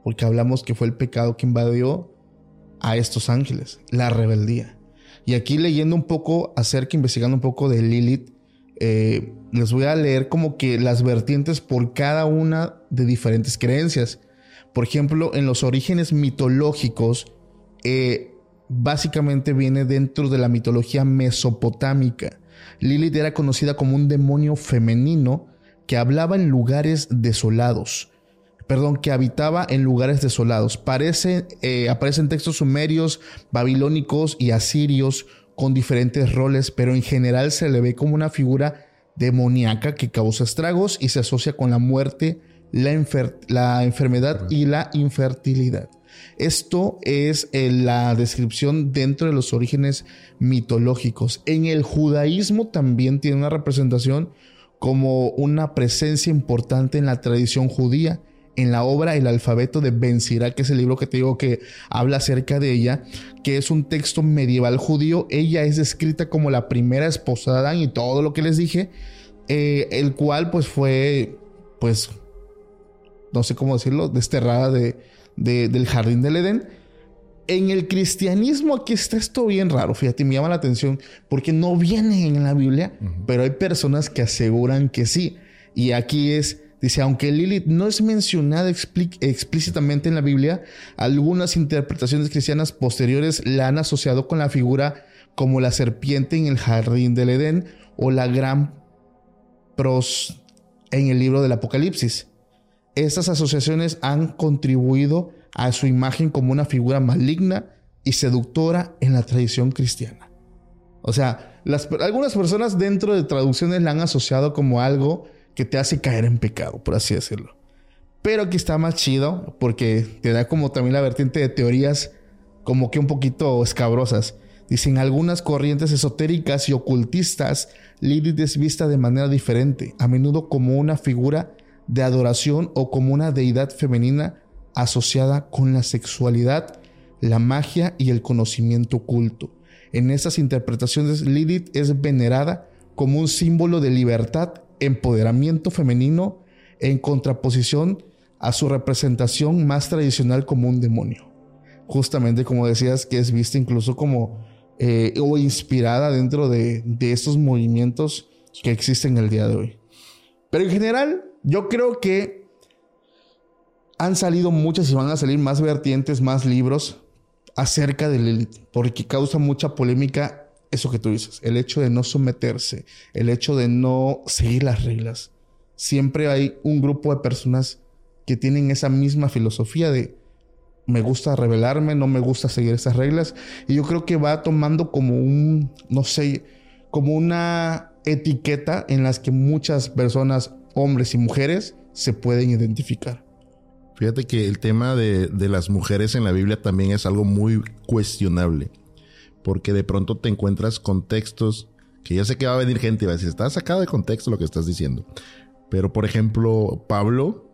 porque hablamos que fue el pecado que invadió a estos ángeles, la rebeldía. Y aquí leyendo un poco acerca, investigando un poco de Lilith, eh, les voy a leer como que las vertientes por cada una de diferentes creencias. Por ejemplo, en los orígenes mitológicos, eh, básicamente viene dentro de la mitología mesopotámica. Lilith era conocida como un demonio femenino que hablaba en lugares desolados. Perdón, que habitaba en lugares desolados. Parece, eh, aparecen textos sumerios, babilónicos y asirios con diferentes roles, pero en general se le ve como una figura demoníaca que causa estragos y se asocia con la muerte, la, enfermedad y la infertilidad. Esto es eh, la descripción dentro de los orígenes mitológicos. En el judaísmo también tiene una representación como una presencia importante en la tradición judía en la obra El alfabeto de Ben que es el libro que te digo que habla acerca de ella, que es un texto medieval judío. Ella es descrita como la primera esposa de Adán y todo lo que les dije, eh, el cual pues fue, pues, no sé cómo decirlo, desterrada de, del jardín del Edén. En el cristianismo aquí está esto bien raro, fíjate, me llama la atención porque no viene en la Biblia, pero hay personas que aseguran que sí. Y aquí es Dice, aunque Lilith no es mencionada explícitamente en la Biblia, algunas interpretaciones cristianas posteriores la han asociado con la figura como la serpiente en el jardín del Edén o la gran pros en el libro del Apocalipsis. Estas asociaciones han contribuido a su imagen como una figura maligna y seductora en la tradición cristiana. O sea, algunas personas dentro de traducciones la han asociado como algo que te hace caer en pecado, por así decirlo. Pero aquí está más chido porque te da como también la vertiente de teorías como que un poquito escabrosas. Dicen algunas corrientes esotéricas y ocultistas, Lilith es vista de manera diferente, a menudo como una figura de adoración o como una deidad femenina asociada con la sexualidad, la magia y el conocimiento oculto. En estas interpretaciones, Lilith es venerada como un símbolo de libertad empoderamiento femenino en contraposición a su representación más tradicional como un demonio. Justamente como decías, que es vista incluso como eh, o inspirada dentro de, de estos movimientos que existen el día de hoy. Pero en general, yo creo que han salido muchas y van a salir más vertientes, más libros acerca de Lilith, porque causa mucha polémica eso que tú dices, el hecho de no someterse, el hecho de no seguir las reglas. Siempre hay un grupo de personas que tienen esa misma filosofía de me gusta rebelarme, no me gusta seguir esas reglas. Y yo creo que va tomando como un, no sé, como una etiqueta en las que muchas personas, hombres y mujeres, se pueden identificar. Fíjate que el tema de, de las mujeres en la Biblia también es algo muy cuestionable porque de pronto te encuentras contextos que ya sé que va a venir gente y va a decir, está sacado de contexto lo que estás diciendo. Pero por ejemplo, Pablo,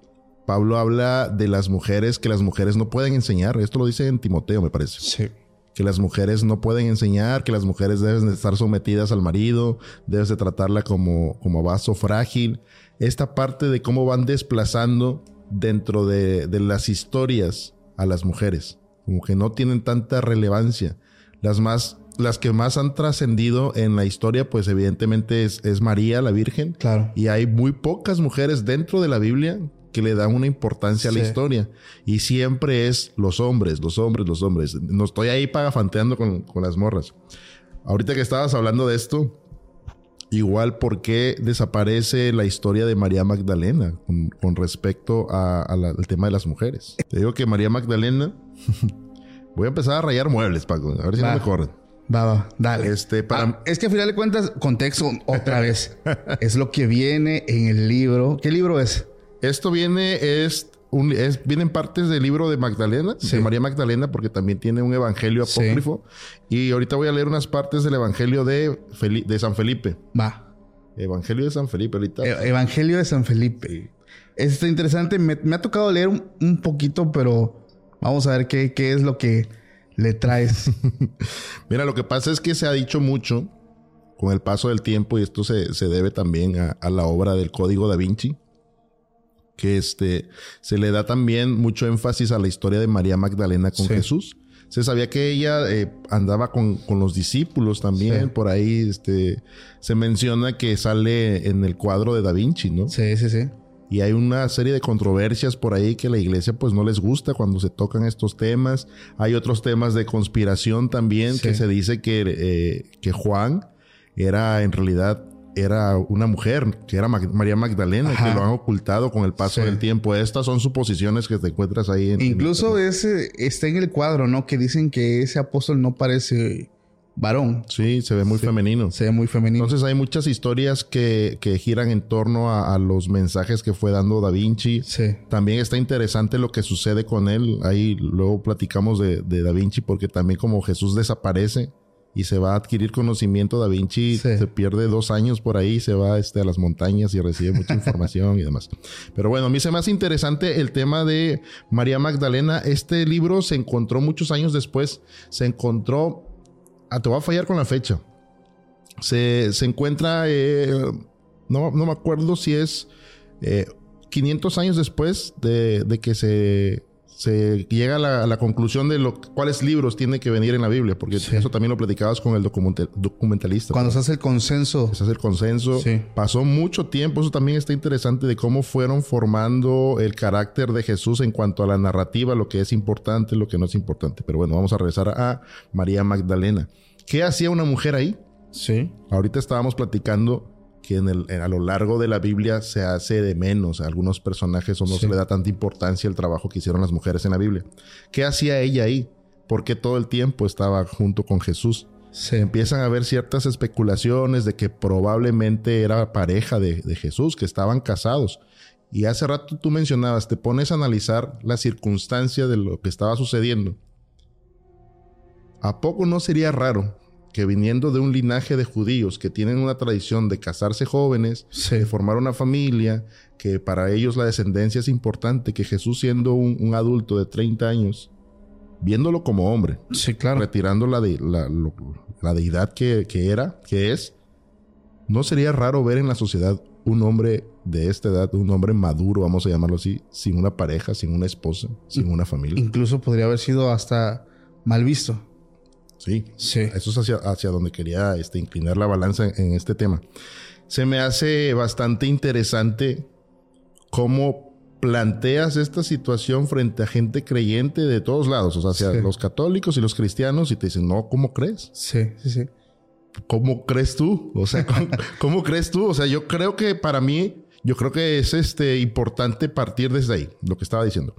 Pablo habla de las mujeres que las mujeres no pueden enseñar. Esto lo dice en Timoteo, me parece. Sí. Que las mujeres no pueden enseñar, que las mujeres deben de estar sometidas al marido, debes de tratarla como, como vaso frágil. Esta parte de cómo van desplazando dentro de, de las historias a las mujeres, como que no tienen tanta relevancia. Las más, las que más han trascendido en la historia, pues evidentemente es, es, María, la Virgen. Claro. Y hay muy pocas mujeres dentro de la Biblia que le dan una importancia a la historia. Y siempre es los hombres, los hombres, los hombres. No estoy ahí pagafanteando con, con las morras. Ahorita que estabas hablando de esto, Igual, ¿por qué desaparece la historia de María Magdalena con, respecto al tema de las mujeres? Te digo que María Magdalena [laughs] Voy a empezar a rayar muebles, Paco. A ver si no me corren. Va, va, dale. Este, para... Ah, es que al final de cuentas, contexto otra vez. [laughs] es lo que viene en el libro. ¿Qué libro es? Esto viene, es, un, es vienen partes del libro de Magdalena, de María Magdalena, porque también tiene un evangelio apócrifo. Y ahorita voy a leer unas partes del evangelio de, de San Felipe. Va. Evangelio de San Felipe, ahorita. E, evangelio de San Felipe. Está interesante. Me, ha tocado leer un poquito, pero Vamos a ver qué, es lo que le traes. [laughs] Mira, lo que pasa es que se ha dicho mucho con el paso del tiempo, y esto se, debe también a, la obra del Código da Vinci, que este, se le da también mucho énfasis a la historia de María Magdalena con Jesús. Se sabía que ella eh, andaba con, los discípulos también, por ahí este, se menciona que sale en el cuadro de Da Vinci, ¿no? Sí, sí, sí y hay una serie de controversias por ahí que la iglesia pues no les gusta cuando se tocan estos temas. Hay otros temas de conspiración también que se dice que, eh, que Juan era en realidad era una mujer, que era María Magdalena, que lo han ocultado con el paso del tiempo. Estas son suposiciones que te encuentras ahí. En, Incluso ese está en el cuadro, ¿no? Que dicen que ese apóstol no parece varón. Sí, se ve muy femenino. Se ve muy femenino. Entonces hay muchas historias que, que giran en torno a, los mensajes que fue dando Da Vinci. Sí. También está interesante lo que sucede con él. Ahí luego platicamos de, de Da Vinci porque también como Jesús desaparece y se va a adquirir conocimiento. Da Vinci se pierde dos años por ahí, se va este, a las montañas y recibe mucha [laughs] información y demás. Pero bueno, a mí se me hace interesante el tema de María Magdalena. Este libro se encontró muchos años después, se encontró, ah, te voy a fallar con la fecha. Se, encuentra, eh, no, no, me acuerdo si es 500 eh, años después de, de que se se llega a la, conclusión de lo, cuáles libros tienen que venir en la Biblia, porque eso también lo platicabas con el documentalista. Cuando se hace el consenso. Se hace el consenso. Pasó mucho tiempo, eso también está interesante de cómo fueron formando el carácter de Jesús en cuanto a la narrativa, lo que es importante, lo que no es importante. Pero bueno, vamos a regresar a María Magdalena. ¿Qué hacía una mujer ahí? Sí. Ahorita estábamos platicando que en el, a lo largo de la Biblia se hace de menos. A algunos personajes o no se le da tanta importancia el trabajo que hicieron las mujeres en la Biblia. ¿Qué hacía ella ahí? Porque todo el tiempo estaba junto con Jesús. Se empiezan a ver ciertas especulaciones de que probablemente era pareja de, de Jesús, que estaban casados. Y hace rato tú mencionabas, te pones a analizar la circunstancia de lo que estaba sucediendo. ¿A poco no sería raro que viniendo de un linaje de judíos que tienen una tradición de casarse jóvenes, de formar una familia, que para ellos la descendencia es importante, que Jesús siendo un, adulto de 30 años, viéndolo como hombre, sí, claro. retirando la, de, la, deidad que, era, que es, no sería raro ver en la sociedad un hombre de esta edad, un hombre maduro, vamos a llamarlo así, sin una pareja, sin una esposa, sin una familia. Incluso podría haber sido hasta mal visto. Sí, sí. Eso es hacia, hacia donde quería este, inclinar la balanza en, este tema. Se me hace bastante interesante cómo planteas esta situación frente a gente creyente de todos lados, o sea, hacia los católicos y los cristianos, y te dicen, no, ¿cómo crees? Sí, sí, sí. ¿Cómo crees tú? O sea, [laughs] ¿cómo, crees tú? O sea, yo creo que para mí, yo creo que es este, importante partir desde ahí, lo que estaba diciendo.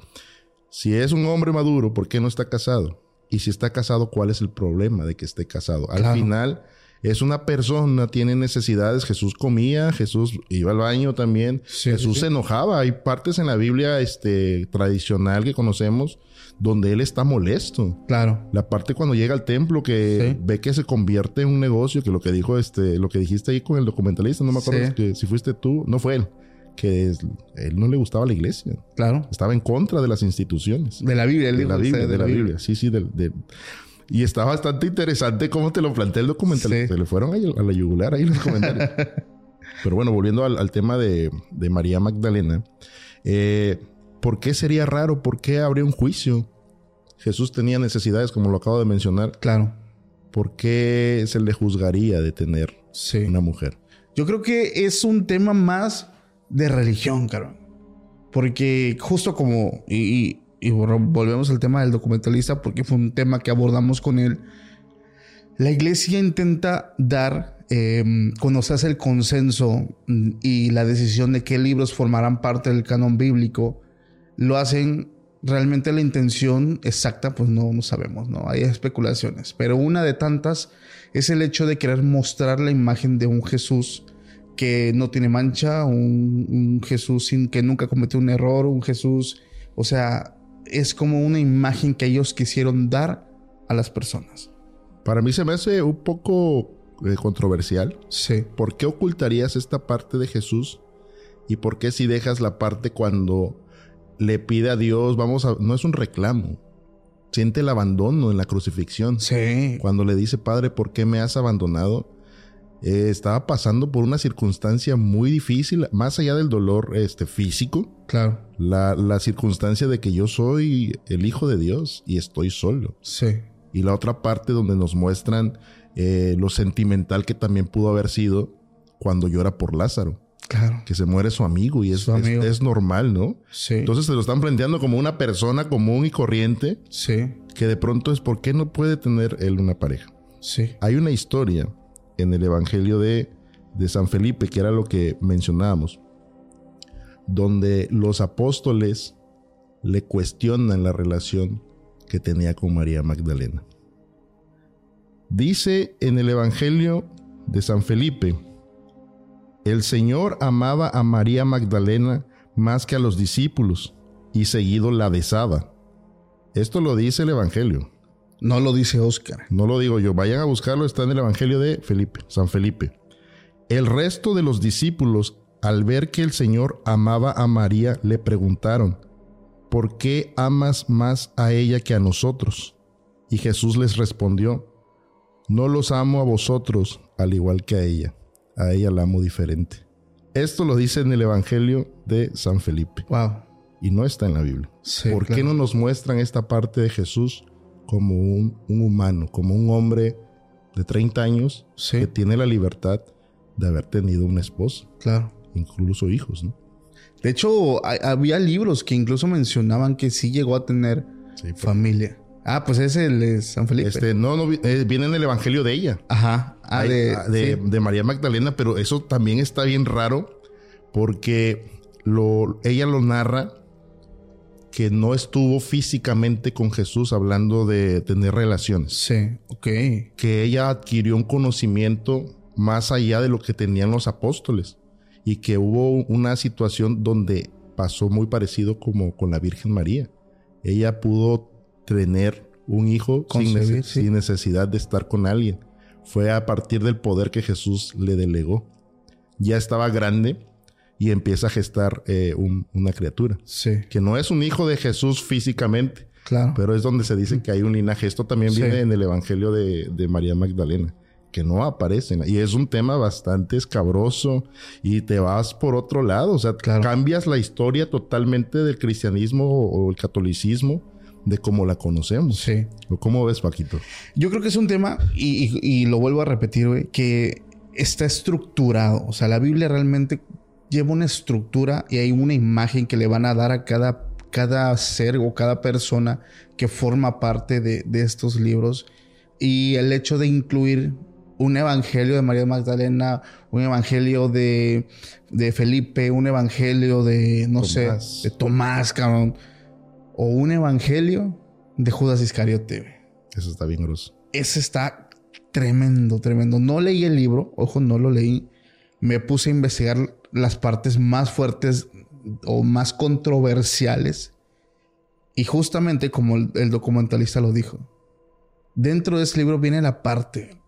Si es un hombre maduro, ¿por qué no está casado? Y si está casado, ¿cuál es el problema de que esté casado? Al final es una persona, tiene necesidades. Jesús comía, Jesús iba al baño también. Jesús se enojaba. Hay partes en la Biblia este, tradicional que conocemos donde él está molesto. Claro. La parte cuando llega al templo que ve que se convierte en un negocio, que lo que dijo este, lo que dijiste ahí con el documentalista, no me acuerdo si fuiste tú, no fue él que él no le gustaba la iglesia. Claro. Estaba en contra de las instituciones. De la Biblia, de la Biblia, de, la Biblia. Sí, sí, y está bastante interesante cómo te lo plantea el documental. Se le fueron a, la yugular ahí los comentarios. [laughs] Pero bueno, volviendo al, tema de, María Magdalena, eh, ¿por qué sería raro? ¿Por qué habría un juicio? Jesús tenía necesidades, como lo acabo de mencionar. Claro. ¿Por qué se le juzgaría de tener una mujer? Yo creo que es un tema más de religión, cabrón. Porque justo como, y, volvemos al tema del documentalista, porque fue un tema que abordamos con él, la iglesia intenta dar, em, cuando se hace el consenso y la decisión de qué libros formarán parte del canon bíblico, lo hacen realmente la intención exacta, pues no, no sabemos, ¿no? Hay especulaciones, pero una de tantas es el hecho de querer mostrar la imagen de un Jesús que no tiene mancha, un, Jesús sin que nunca cometió un error, un Jesús, o sea, es como una imagen que ellos quisieron dar a las personas. Para mí se me hace un poco eh, controversial. Sí. ¿Por qué ocultarías esta parte de Jesús? ¿Y por qué si dejas la parte cuando le pide a Dios, vamos a, no es un reclamo, siente el abandono en la crucifixión. Sí. Cuando le dice, Padre, ¿por qué me has abandonado? Eh, estaba pasando por una circunstancia muy difícil, más allá del dolor este, físico. Claro. La, la, circunstancia de que yo soy el hijo de Dios y estoy solo. Sí. Y la otra parte donde nos muestran eh, lo sentimental que también pudo haber sido cuando llora por Lázaro. Claro. Que se muere su amigo y es, es, normal, ¿no? Sí. Entonces se lo están planteando como una persona común y corriente. Sí. Que de pronto es por qué no puede tener él una pareja. Sí. Hay una historia en el Evangelio de, San Felipe, que era lo que mencionábamos, donde los apóstoles le cuestionan la relación que tenía con María Magdalena. Dice en el Evangelio de San Felipe, el Señor amaba a María Magdalena más que a los discípulos y seguido la besaba. Esto lo dice el Evangelio. No lo dice Oscar. No lo digo yo. Vayan a buscarlo. Está en el Evangelio de Felipe, San Felipe. El resto de los discípulos, al ver que el Señor amaba a María, le preguntaron, ¿por qué amas más a ella que a nosotros? Y Jesús les respondió, no los amo a vosotros al igual que a ella. A ella la amo diferente. Esto lo dice en el Evangelio de San Felipe. Wow. Y no está en la Biblia. ¿Por qué no nos muestran esta parte de Jesús como un, humano, como un hombre de 30 años que tiene la libertad de haber tenido una esposa? Claro. Incluso hijos, ¿no? De hecho, había libros que incluso mencionaban que sí llegó a tener familia. Ah, pues ese es San Felipe. Este, no, no, eh, viene en el Evangelio de ella. Ajá. Ah, de, ah, de, María Magdalena, pero eso también está bien raro porque lo, ella lo narra que no estuvo físicamente con Jesús hablando de tener relaciones. Sí, ok. Que ella adquirió un conocimiento más allá de lo que tenían los apóstoles y que hubo una situación donde pasó muy parecido como con la Virgen María. Ella pudo tener un hijo sin, necesidad de estar con alguien. Fue a partir del poder que Jesús le delegó. Ya estaba grande y empieza a gestar eh, una criatura. Sí. Que no es un hijo de Jesús físicamente. Claro. Pero es donde se dice que hay un linaje. Esto también viene en el Evangelio de, de María Magdalena que no aparecen. Y es un tema bastante escabroso y te vas por otro lado. O sea, cambias la historia totalmente del cristianismo o, el catolicismo de cómo la conocemos. Sí. ¿O cómo ves, Paquito? Yo creo que es un tema, y, lo vuelvo a repetir, güey, que está estructurado. O sea, la Biblia realmente lleva una estructura y hay una imagen que le van a dar a cada, cada ser o cada persona que forma parte de, de estos libros. Y el hecho de incluir un evangelio de María Magdalena, un evangelio de, de Felipe, un evangelio de, no sé, de Tomás, cabrón. O un evangelio de Judas Iscariote. Eso está bien grosso. Ese está tremendo, tremendo. No leí el libro, ojo, no lo leí. Me puse a investigar las partes más fuertes o más controversiales. Y justamente como el documentalista lo dijo, dentro de ese libro viene la parte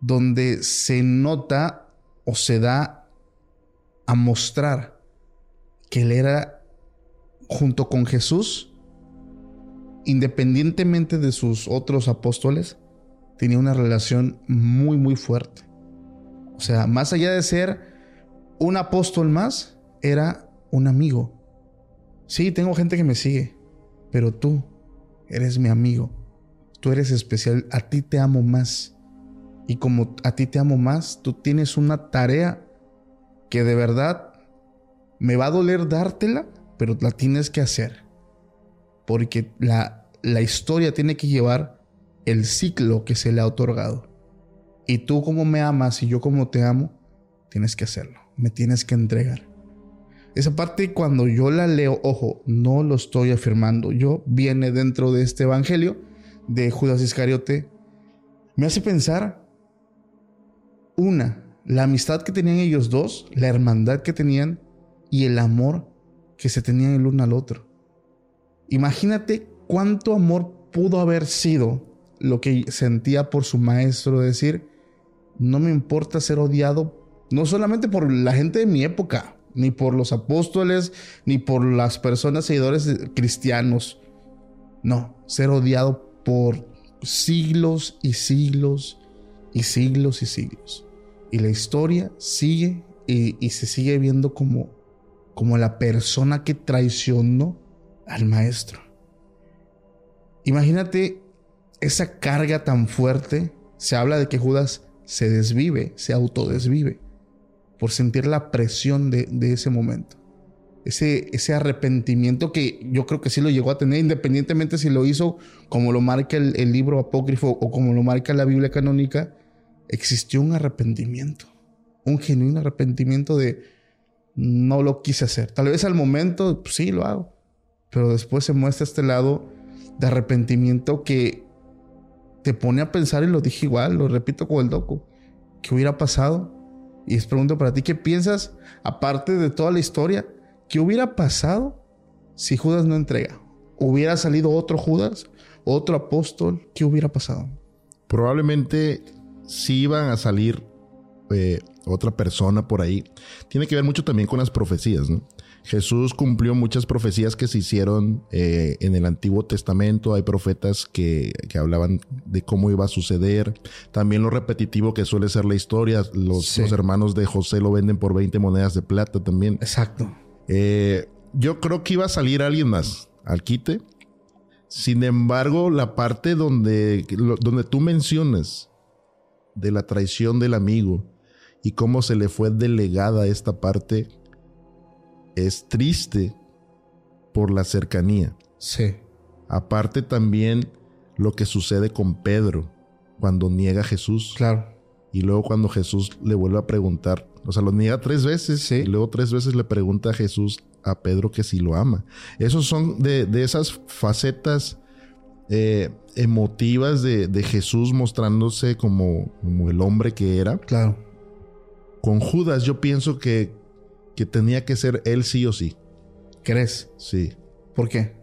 donde se nota o se da a mostrar que él era junto con Jesús, independientemente de sus otros apóstoles, tenía una relación muy, muy fuerte. O sea, más allá de ser un apóstol más, era un amigo. Sí, tengo gente que me sigue, pero tú eres mi amigo. Tú eres especial, a ti te amo más. Y como a ti te amo más, tú tienes una tarea que de verdad me va a doler dártela, pero la tienes que hacer. Porque la, la historia tiene que llevar el ciclo que se le ha otorgado. Y tú como me amas y yo como te amo, tienes que hacerlo. Me tienes que entregar. Esa parte cuando yo la leo, ojo, no lo estoy afirmando. Yo viene dentro de este evangelio de Judas Iscariote. Me hace pensar una, la amistad que tenían ellos dos, la hermandad que tenían y el amor que se tenían el uno al otro. Imagínate cuánto amor pudo haber sido lo que sentía por su maestro, decir, no me importa ser odiado, no solamente por la gente de mi época, ni por los apóstoles, ni por las personas seguidores cristianos. No, ser odiado por siglos y siglos y siglos y siglos. Y la historia sigue y, se sigue viendo como, como la persona que traicionó al maestro. Imagínate esa carga tan fuerte. Se habla de que Judas se desvive, se autodesvive, por sentir la presión de, ese momento. Ese, arrepentimiento que yo creo que sí lo llegó a tener, independientemente si lo hizo como lo marca el libro apócrifo o como lo marca la Biblia canónica, existió un arrepentimiento, un genuino arrepentimiento de no lo quise hacer. Tal vez al momento pues, sí lo hago, pero después se muestra este lado de arrepentimiento que te pone a pensar y lo dije igual, lo repito con el docu, ¿qué hubiera pasado? Y es pregunto para ti, ¿qué piensas, aparte de toda la historia, qué hubiera pasado si Judas no entrega? ¿Hubiera salido otro Judas? otro apóstol, ¿qué hubiera pasado? Probablemente si iban a salir eh, otra persona por ahí. Tiene que ver mucho también con las profecías, ¿no? Jesús cumplió muchas profecías que se hicieron eh, en el Antiguo Testamento. Hay profetas que, hablaban de cómo iba a suceder. También lo repetitivo que suele ser la historia. Los, hermanos de José lo venden por 20 monedas de plata también. Exacto. Eh, yo creo que iba a salir alguien más al quite. Sin embargo, la parte donde, donde tú mencionas de la traición del amigo y cómo se le fue delegada esta parte es triste por la cercanía. Sí. Aparte también lo que sucede con Pedro cuando niega a Jesús. Claro. Y luego cuando Jesús le vuelve a preguntar, o sea, lo niega tres veces sí. y luego tres veces le pregunta a Jesús a Pedro que si lo ama. Esos son de, esas facetas eh, emotivas de, Jesús mostrándose como, como el hombre que era. Claro. Con Judas yo pienso que que tenía que ser él sí o sí. ¿Crees? Sí. ¿Por qué?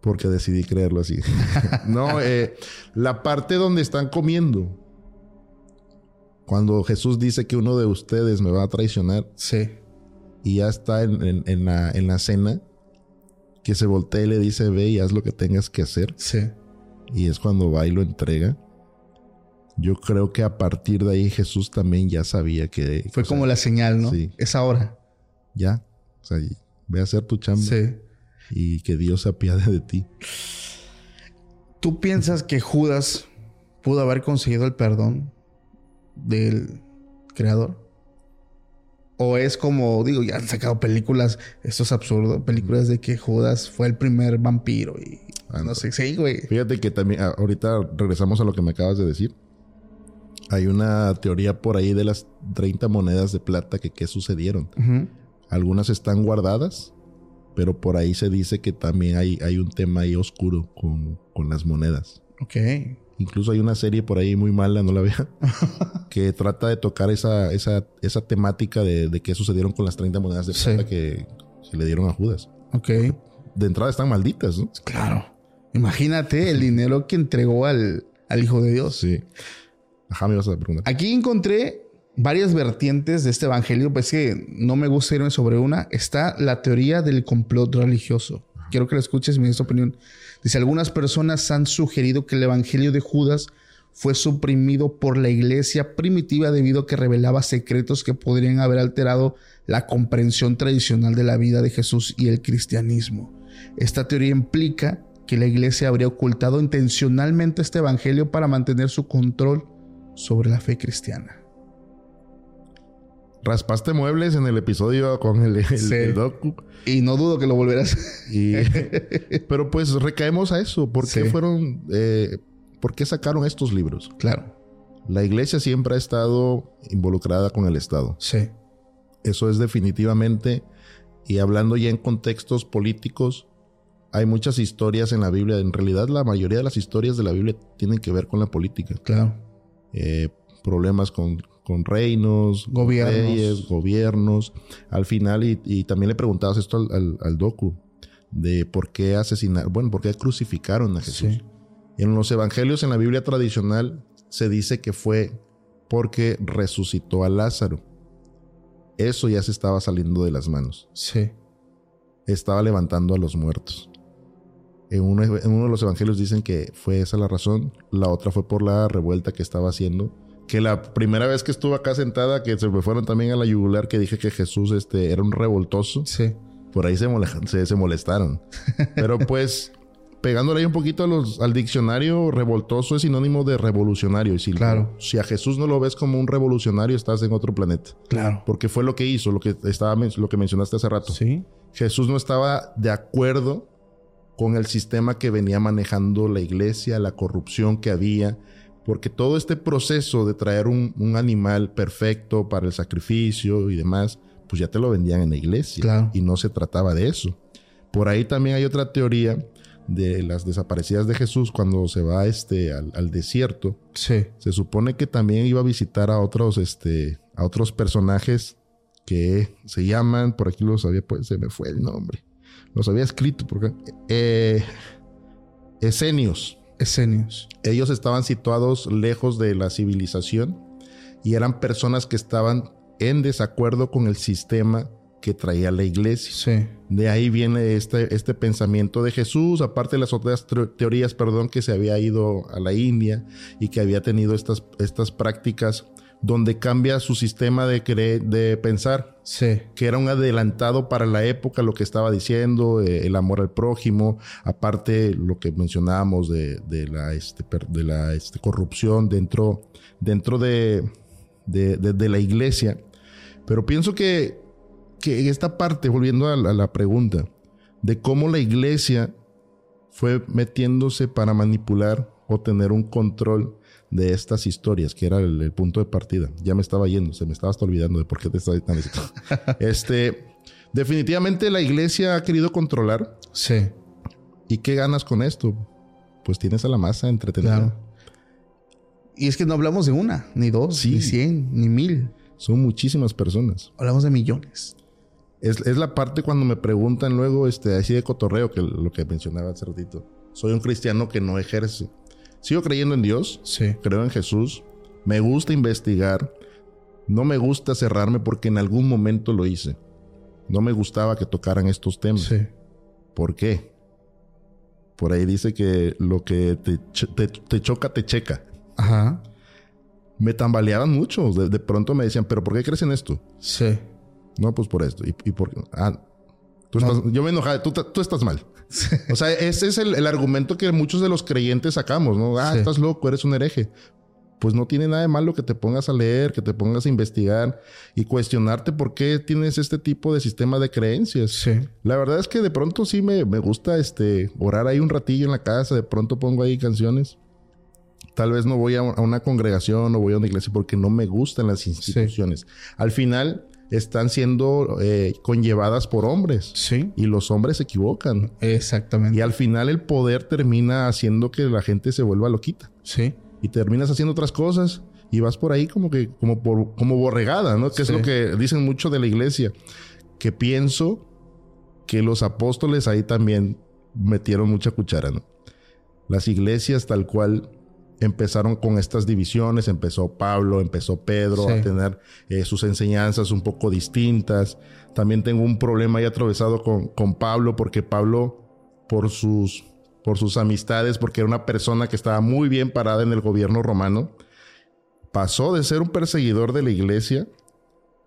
Porque decidí creerlo así. [laughs] [laughs] no, eh, la parte donde están comiendo. Cuando Jesús dice que uno de ustedes me va a traicionar. Sí. Y ya está en, la, en la cena. Que se voltea y le dice, ve y haz lo que tengas que hacer. Sí. Y es cuando va y lo entrega. Yo creo que a partir de ahí Jesús también ya sabía que... Fue como la señal, ¿no? Sí. Es ahora. Ya. O sea, ve a hacer tu chamba. Sí. Y que Dios se apiade de ti. ¿Tú piensas que Judas pudo haber conseguido el perdón del creador? O es como, digo, ya han sacado películas, esto es absurdo, películas de que Judas fue el primer vampiro y ah, no sé, sí, güey. Fíjate que también, ah, ahorita regresamos a lo que me acabas de decir. Hay una teoría por ahí de las 30 monedas de plata que qué sucedieron. Algunas están guardadas, pero por ahí se dice que también hay, hay un tema ahí oscuro con, con las monedas. Ok. Incluso hay una serie por ahí muy mala, no la vea, [laughs] que trata de tocar esa, esa, esa temática de, de, qué sucedieron con las 30 monedas de plata que, que, le dieron a Judas. Ok. De entrada están malditas, ¿no? Claro. Imagínate el dinero que entregó al, al Hijo de Dios. Sí. Ajá, me vas a preguntar. Aquí encontré varias vertientes de este evangelio, pues que no me gusta irme sobre una. Está la teoría del complot religioso. Quiero que la escuches y me des tu opinión. Dice, algunas personas han sugerido que el evangelio de Judas fue suprimido por la iglesia primitiva debido a que revelaba secretos que podrían haber alterado la comprensión tradicional de la vida de Jesús y el cristianismo. Esta teoría implica que la iglesia habría ocultado intencionalmente este evangelio para mantener su control sobre la fe cristiana. Raspaste muebles en el episodio con el, docu. Y no dudo que lo volverás. [laughs] pero pues recaemos a eso. ¿Por qué fueron... Eh, ¿Por qué sacaron estos libros? Claro. La iglesia siempre ha estado involucrada con el Estado. Sí. Eso es definitivamente... Y hablando ya en contextos políticos, hay muchas historias en la Biblia. En realidad, la mayoría de las historias de la Biblia tienen que ver con la política. Claro. Eh, problemas con, con reinos, gobiernos. gobiernos. Al final, y, también le preguntabas esto al, docu, de por qué asesinar, bueno, por qué crucificaron a Jesús. En los evangelios, en la Biblia tradicional, se dice que fue porque resucitó a Lázaro. Eso ya se estaba saliendo de las manos. Sí. Estaba levantando a los muertos. En uno, de los evangelios dicen que fue esa la razón. La otra fue por la revuelta que estaba haciendo. Que la primera vez que estuve acá sentada, que se me fueron también a la yugular, que dije que Jesús este, era un revoltoso. Sí. Por ahí se, se, molestaron. [laughs] Pero pues, pegándole ahí un poquito los, al diccionario, revoltoso es sinónimo de revolucionario. Y si, claro. si a Jesús no lo ves como un revolucionario, estás en otro planeta. Claro. Porque fue lo que hizo, lo que, estaba, lo que mencionaste hace rato. Sí. Jesús no estaba de acuerdo con el sistema que venía manejando la iglesia, la corrupción que había, porque todo este proceso de traer un, animal perfecto para el sacrificio y demás, pues ya te lo vendían en la iglesia y no se trataba de eso. Por ahí también hay otra teoría de las desaparecidas de Jesús cuando se va este, al, desierto. Sí. Se supone que también iba a visitar a otros, este, a otros personajes que se llaman, por aquí lo sabía, pues se me fue el nombre los había escrito porque... Eh, esenios. Esenios. Ellos estaban situados lejos de la civilización y eran personas que estaban en desacuerdo con el sistema que traía la iglesia. Sí. De ahí viene este, este pensamiento de Jesús, aparte de las otras teorías, perdón, que se había ido a la India y que había tenido estas, estas prácticas donde cambia su sistema de, de pensar. Sí. Que era un adelantado para la época, lo que estaba diciendo, eh, el amor al prójimo, aparte lo que mencionábamos de, la, este, de la este, corrupción dentro, dentro de, de, la iglesia. Pero pienso que, que en esta parte, volviendo a la pregunta, de cómo la iglesia fue metiéndose para manipular o tener un control de estas historias, que era el, punto de partida. Ya me estaba yendo, se me estaba hasta olvidando de por qué te estaba tan [laughs] Este, definitivamente la iglesia ha querido controlar. Sí. ¿Y qué ganas con esto? Pues tienes a la masa entretenida. Y es que no hablamos de una, ni dos, ni cien, ni mil. Son muchísimas personas. Hablamos de millones. Es, es, la parte cuando me preguntan luego, este, así de cotorreo, que lo que mencionaba hace ratito. Soy un cristiano que no ejerce. Sigo creyendo en Dios. Sí. Creo en Jesús. Me gusta investigar. No me gusta cerrarme porque en algún momento lo hice. No me gustaba que tocaran estos temas. Sí. ¿Por qué? Por ahí dice que lo que te, te, choca, te checa. Ajá. Me tambaleaban mucho. De, pronto me decían, ¿pero por qué crees en esto? Sí. No, pues por esto. ¿Y, y por Ah, yo me enojaba. Tú, tú estás mal. O sea, ese es el, argumento que muchos de los creyentes sacamos, ¿no? Ah, estás loco, eres un hereje. Pues no tiene nada de malo que te pongas a leer, que te pongas a investigar y cuestionarte por qué tienes este tipo de sistema de creencias. Sí. La verdad es que de pronto sí me, me gusta este, orar ahí un ratillo en la casa, de pronto pongo ahí canciones. Tal vez no voy a, una congregación o voy a una iglesia porque no me gustan las instituciones. Al final, están siendo eh, conllevadas por hombres. Sí. Y los hombres se equivocan. Exactamente. Y al final el poder termina haciendo que la gente se vuelva loquita. Sí. Y terminas haciendo otras cosas y vas por ahí como que, como por, como borregada, ¿no? Que es lo que dicen mucho de la iglesia. Que pienso que los apóstoles ahí también metieron mucha cuchara, ¿no? Las iglesias tal cual empezaron con estas divisiones, empezó Pablo, empezó Pedro a tener eh, sus enseñanzas un poco distintas. También tengo un problema ahí atravesado con, con Pablo, porque Pablo, por sus, por sus amistades, porque era una persona que estaba muy bien parada en el gobierno romano, pasó de ser un perseguidor de la iglesia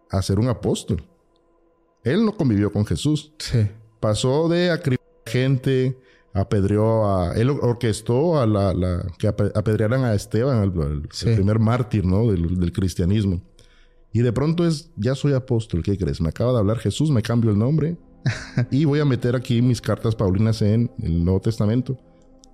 a ser un apóstol. Él no convivió con Jesús. Pasó de acribar gente, apedreó a. Él orquestó a la, la que apedrearan a Esteban, el, primer mártir, ¿no? Del, cristianismo. Y de pronto es, ya soy apóstol, ¿qué crees? Me acaba de hablar Jesús, me cambio el nombre [laughs] y voy a meter aquí mis cartas paulinas en el Nuevo Testamento,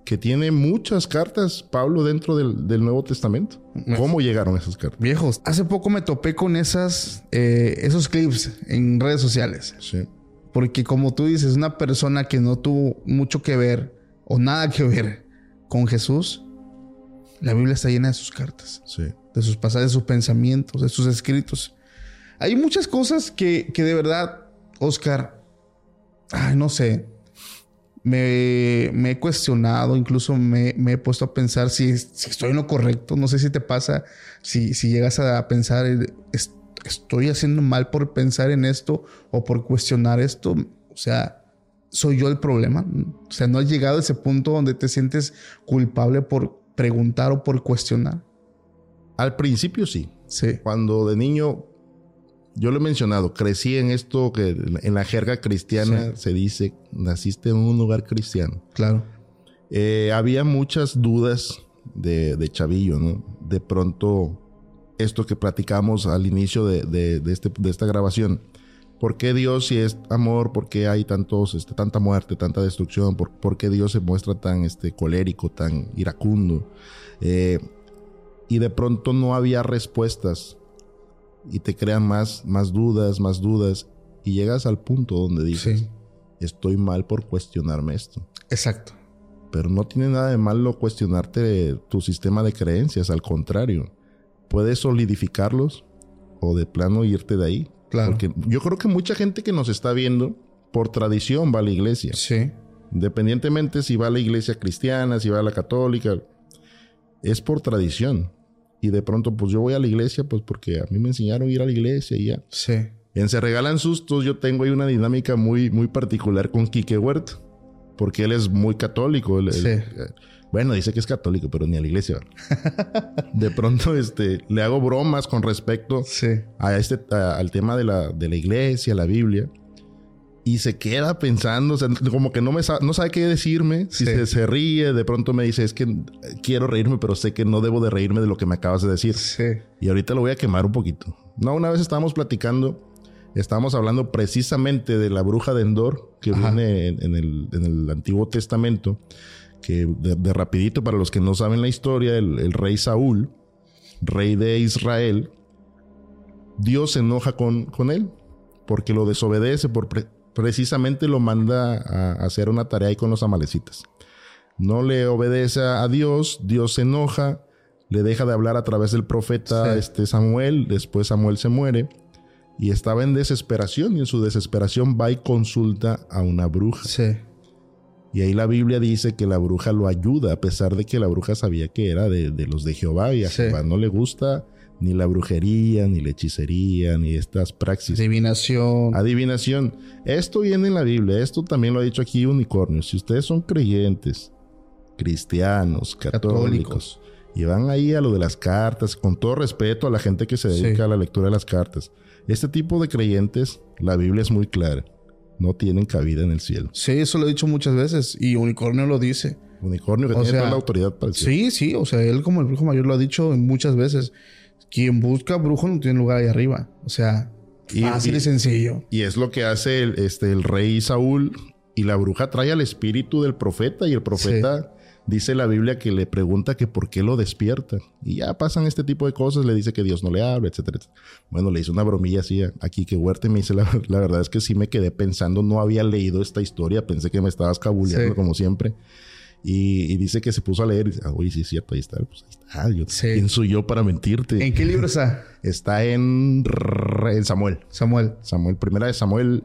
que tiene muchas cartas, Pablo, dentro del, del Nuevo Testamento. ¿Cómo llegaron esas cartas? Viejos, hace poco me topé con esas, eh, esos clips en redes sociales. Sí porque como tú dices, una persona que no tuvo mucho que ver o nada que ver con Jesús, la Biblia está llena de sus cartas, de sus pasajes, de sus pensamientos, de sus escritos. Hay muchas cosas que, de verdad, Oscar, no sé, me, he cuestionado, incluso me, he puesto a pensar si, estoy en lo correcto. No sé si te pasa, si, si llegas a pensar, estoy haciendo mal por pensar en esto o por cuestionar esto. O sea, soy yo el problema. O sea, no has llegado a ese punto donde te sientes culpable por preguntar o por cuestionar. Al principio sí. Sí. Cuando de niño, yo lo he mencionado, crecí en esto que en la jerga cristiana se dice, naciste en un lugar cristiano. Claro. Eh, había muchas dudas de, de chavillo, ¿no? De pronto esto que platicamos al inicio de, este, de esta grabación. ¿Por qué Dios, si es amor, por qué hay tantos, este, tanta muerte, tanta destrucción? ¿Por, qué Dios se muestra tan este, colérico, tan iracundo? Eh, y de pronto no había respuestas y te crean más, más dudas, más dudas y llegas al punto donde dices, estoy mal por cuestionarme esto. Exacto. Pero no tiene nada de malo cuestionarte tu sistema de creencias, al contrario puedes solidificarlos o de plano irte de ahí. Claro. Porque yo creo que mucha gente que nos está viendo, por tradición va a la iglesia. Sí. Independientemente si va a la iglesia cristiana, si va a la católica, es por tradición. Y de pronto, pues yo voy a la iglesia, pues porque a mí me enseñaron a ir a la iglesia y ya. Sí. En Se Regalan Sustos yo tengo ahí una dinámica muy, muy particular con Quique Huerta. Porque él es muy católico. Él- él- Sí. eh, bueno, dice que es católico, pero ni a la iglesia. [laughs] de pronto, este, le hago bromas con respecto Sí. a este, a- al tema de la, de la iglesia, la Biblia. Y se queda pensando, o sea, como que no, me sa- no sabe qué decirme. Si Sí. se, se ríe, de pronto me dice, es que quiero reírme, pero sé que no debo de reírme de lo que me acabas de decir. Sí. Y ahorita lo voy a quemar un poquito. No, una vez estábamos platicando, estábamos hablando precisamente de la bruja de Endor, que Ajá. viene en, en el, en el Antiguo Testamento, que de, de rapidito, para los que no saben la historia, el, el rey Saúl, rey de Israel, Dios se enoja con, con él, porque lo desobedece, por pre- precisamente lo manda a, a hacer una tarea ahí con los amalecitas. No le obedece a Dios, Dios se enoja, le deja de hablar a través del profeta Sí. este Samuel, después Samuel se muere y estaba en desesperación y en su desesperación va y consulta a una bruja. Sí. Y ahí la Biblia dice que la bruja lo ayuda, a pesar de que la bruja sabía que era de, de los de Jehová y a Sí. Jehová no le gusta ni la brujería, ni la hechicería, ni estas praxis. Adivinación. Adivinación. Esto viene en la Biblia. Esto también lo ha dicho aquí Unicornio. Si ustedes son creyentes, cristianos, católicos, Católicos. y van ahí a lo de las cartas, con todo respeto a la gente que se dedica Sí. a la lectura de las cartas. Este tipo de creyentes, la Biblia es muy clara. No tienen cabida en el cielo. Sí, eso lo he dicho muchas veces. Y Unicornio lo dice. Unicornio que O tiene sea, toda la autoridad para decir. Sí, sí. O sea, él como el brujo mayor lo ha dicho muchas veces. Quien busca brujo no tiene lugar ahí arriba. O sea, Y- fácil y, y- sencillo. Y es lo que hace el, este, el rey Saúl. Y la bruja trae al espíritu del profeta. Y el profeta dice la Biblia que le pregunta que por qué lo despierta. Y ya pasan este tipo de cosas. Le dice que Dios no le habla, etcétera, etcétera. Bueno, le hice una bromilla así aquí que Huerta y me dice la, [laughs] la verdad es que sí me quedé pensando. No había leído esta historia. Pensé que me estabas cabuleando Sí. como siempre. Y, y dice que se puso a leer. Y dice, ah, oye, sí es cierto. Ahí está. Pues ahí está. Yo, Sí. ¿Quién soy yo para mentirte? ¿En qué libro está? [laughs] Está en, en Samuel. Samuel. Samuel, primera de Samuel,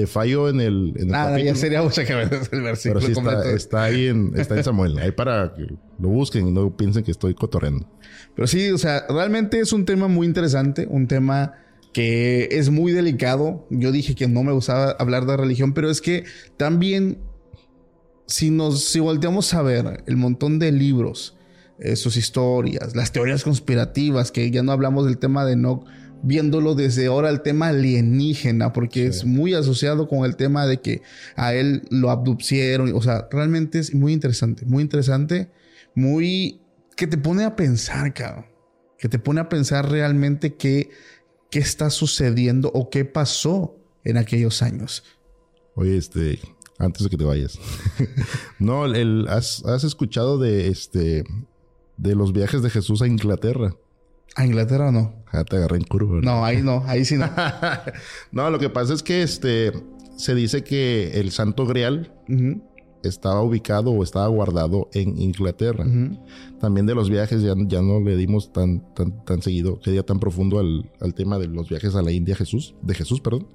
te fallo en el, en el Nada, capítulo, ya sería mucha que ver el pero versículo sí está, completo. está ahí en, está en Samuel. Ahí para que lo busquen y no piensen que estoy cotorreando. Pero sí, o sea, realmente es un tema muy interesante, un tema que es muy delicado. Yo dije que no me gustaba hablar de religión, pero es que también si nos si volteamos a ver el montón de libros, eh, sus historias, las teorías conspirativas, que ya no hablamos del tema de Enoch, viéndolo desde ahora el tema alienígena, porque es muy asociado con el tema de que a él lo abducieron, o sea, realmente es muy interesante, muy interesante, muy que te pone a pensar, cabrón, que te pone a pensar realmente qué, qué está sucediendo o qué pasó en aquellos años. Oye, este, antes de que te vayas. [laughs] no, el, ¿has, has escuchado de este de los viajes de Jesús a Inglaterra. ¿A Inglaterra no? Ya te agarré en curva. No, ahí no, ahí sí no. [laughs] no, lo que pasa es que este se dice que el Santo Grial estaba ubicado o estaba guardado en Inglaterra. También de los viajes ya, ya no le dimos tan, tan, tan seguido, que día tan profundo al, al tema de los viajes a la India Jesús, de Jesús, perdón.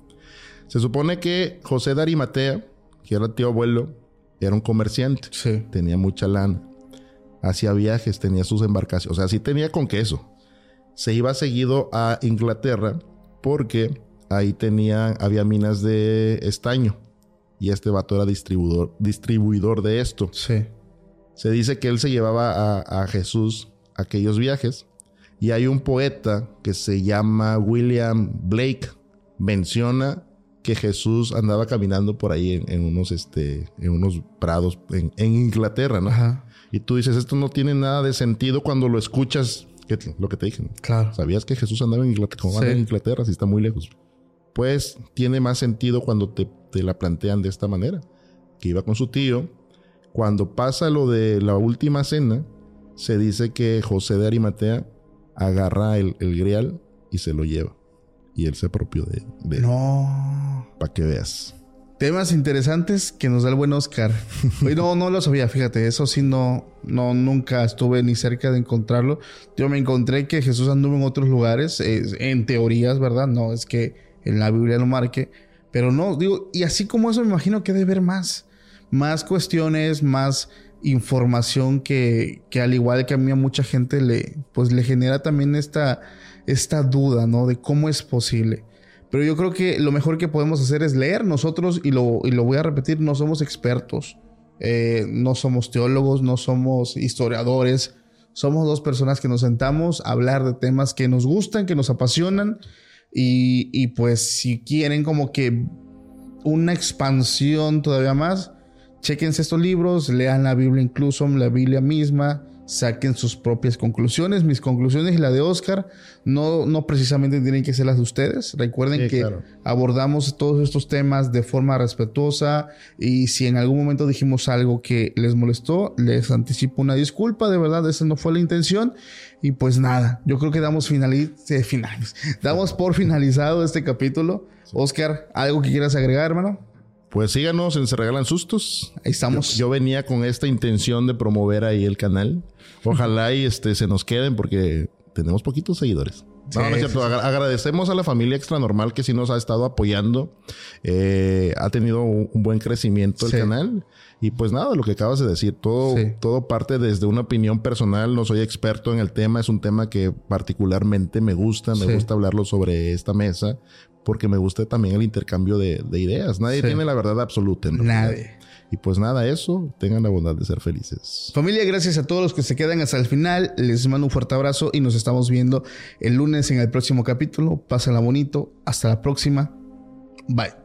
Se supone que José de Arimatea, que era el tío abuelo, era un comerciante, Sí. tenía mucha lana, hacía viajes, tenía sus embarcaciones, o sea, sí tenía con queso. Se iba seguido a Inglaterra porque ahí tenía, había minas de estaño y este vato era distribuidor, distribuidor de esto. Sí. Se dice que él se llevaba a, a Jesús a aquellos viajes. Y hay un poeta que se llama William Blake. Menciona que Jesús andaba caminando por ahí en, en unos, este, en unos prados en, en Inglaterra, ¿no? Ajá. Y tú dices, esto no tiene nada de sentido cuando lo escuchas. ¿Qué te- lo que te dije. ¿no? Claro. ¿Sabías que Jesús andaba en Inglaterra? ¿Cómo anda Sí. en Inglaterra si está muy lejos? Pues tiene más sentido cuando te, te la plantean de esta manera. Que iba con su tío. Cuando pasa lo de la última cena, se dice que José de Arimatea agarra el, el grial y se lo lleva. Y él se apropió de, de No. Para que veas. Temas interesantes que nos da el buen Oscar. [laughs] No, no lo sabía, fíjate, eso sí no, no, nunca estuve ni cerca de encontrarlo. Yo me encontré que Jesús anduvo en otros lugares, eh, en teorías, ¿verdad? No es que en la Biblia lo marque, pero no, digo, y así como eso me imagino que debe haber más. más cuestiones, más información que, que, al igual que a mí a mucha gente le, pues le genera también esta, esta duda, ¿no? De cómo es posible. Pero yo creo que lo mejor que podemos hacer es leer nosotros, y lo, y lo voy a repetir, no somos expertos, eh, no somos teólogos, no somos historiadores, somos dos personas que nos sentamos a hablar de temas que nos gustan, que nos apasionan, y, y pues si quieren como que una expansión todavía más, chequense estos libros, lean la Biblia incluso, la Biblia misma, saquen sus propias conclusiones. Mis conclusiones y la de Oscar no, no precisamente tienen que ser las de ustedes. Recuerden que abordamos todos estos temas de forma respetuosa y si en algún momento dijimos algo que les molestó, les anticipo una disculpa, de verdad, esa no fue la intención. Y pues nada, yo creo que damos finaliz eh, finales. Damos por finalizado este capítulo. Oscar, ¿algo que quieras agregar, hermano? Pues síganos en Se Regalan Sustos. Ahí estamos. Yo, venía con esta intención de promover ahí el canal. Ojalá y este se nos queden porque tenemos poquitos seguidores. No, no es cierto. Agradecemos a la familia Extra Normal que sí nos ha estado apoyando. Eh, ha tenido un, buen crecimiento el canal. Y pues nada, lo que acabas de decir, todo, todo parte desde una opinión personal. No soy experto en el tema. Es un tema que particularmente me gusta. Me gusta hablarlo sobre esta mesa porque me gusta también el intercambio de, ideas. Nadie tiene la verdad absoluta. Nadie. Y pues nada, eso, tengan la bondad de ser felices. Familia, gracias a todos los que se quedan hasta el final. Les mando un fuerte abrazo y nos estamos viendo el lunes en el próximo capítulo. Pásenla bonito. Hasta la próxima. Bye.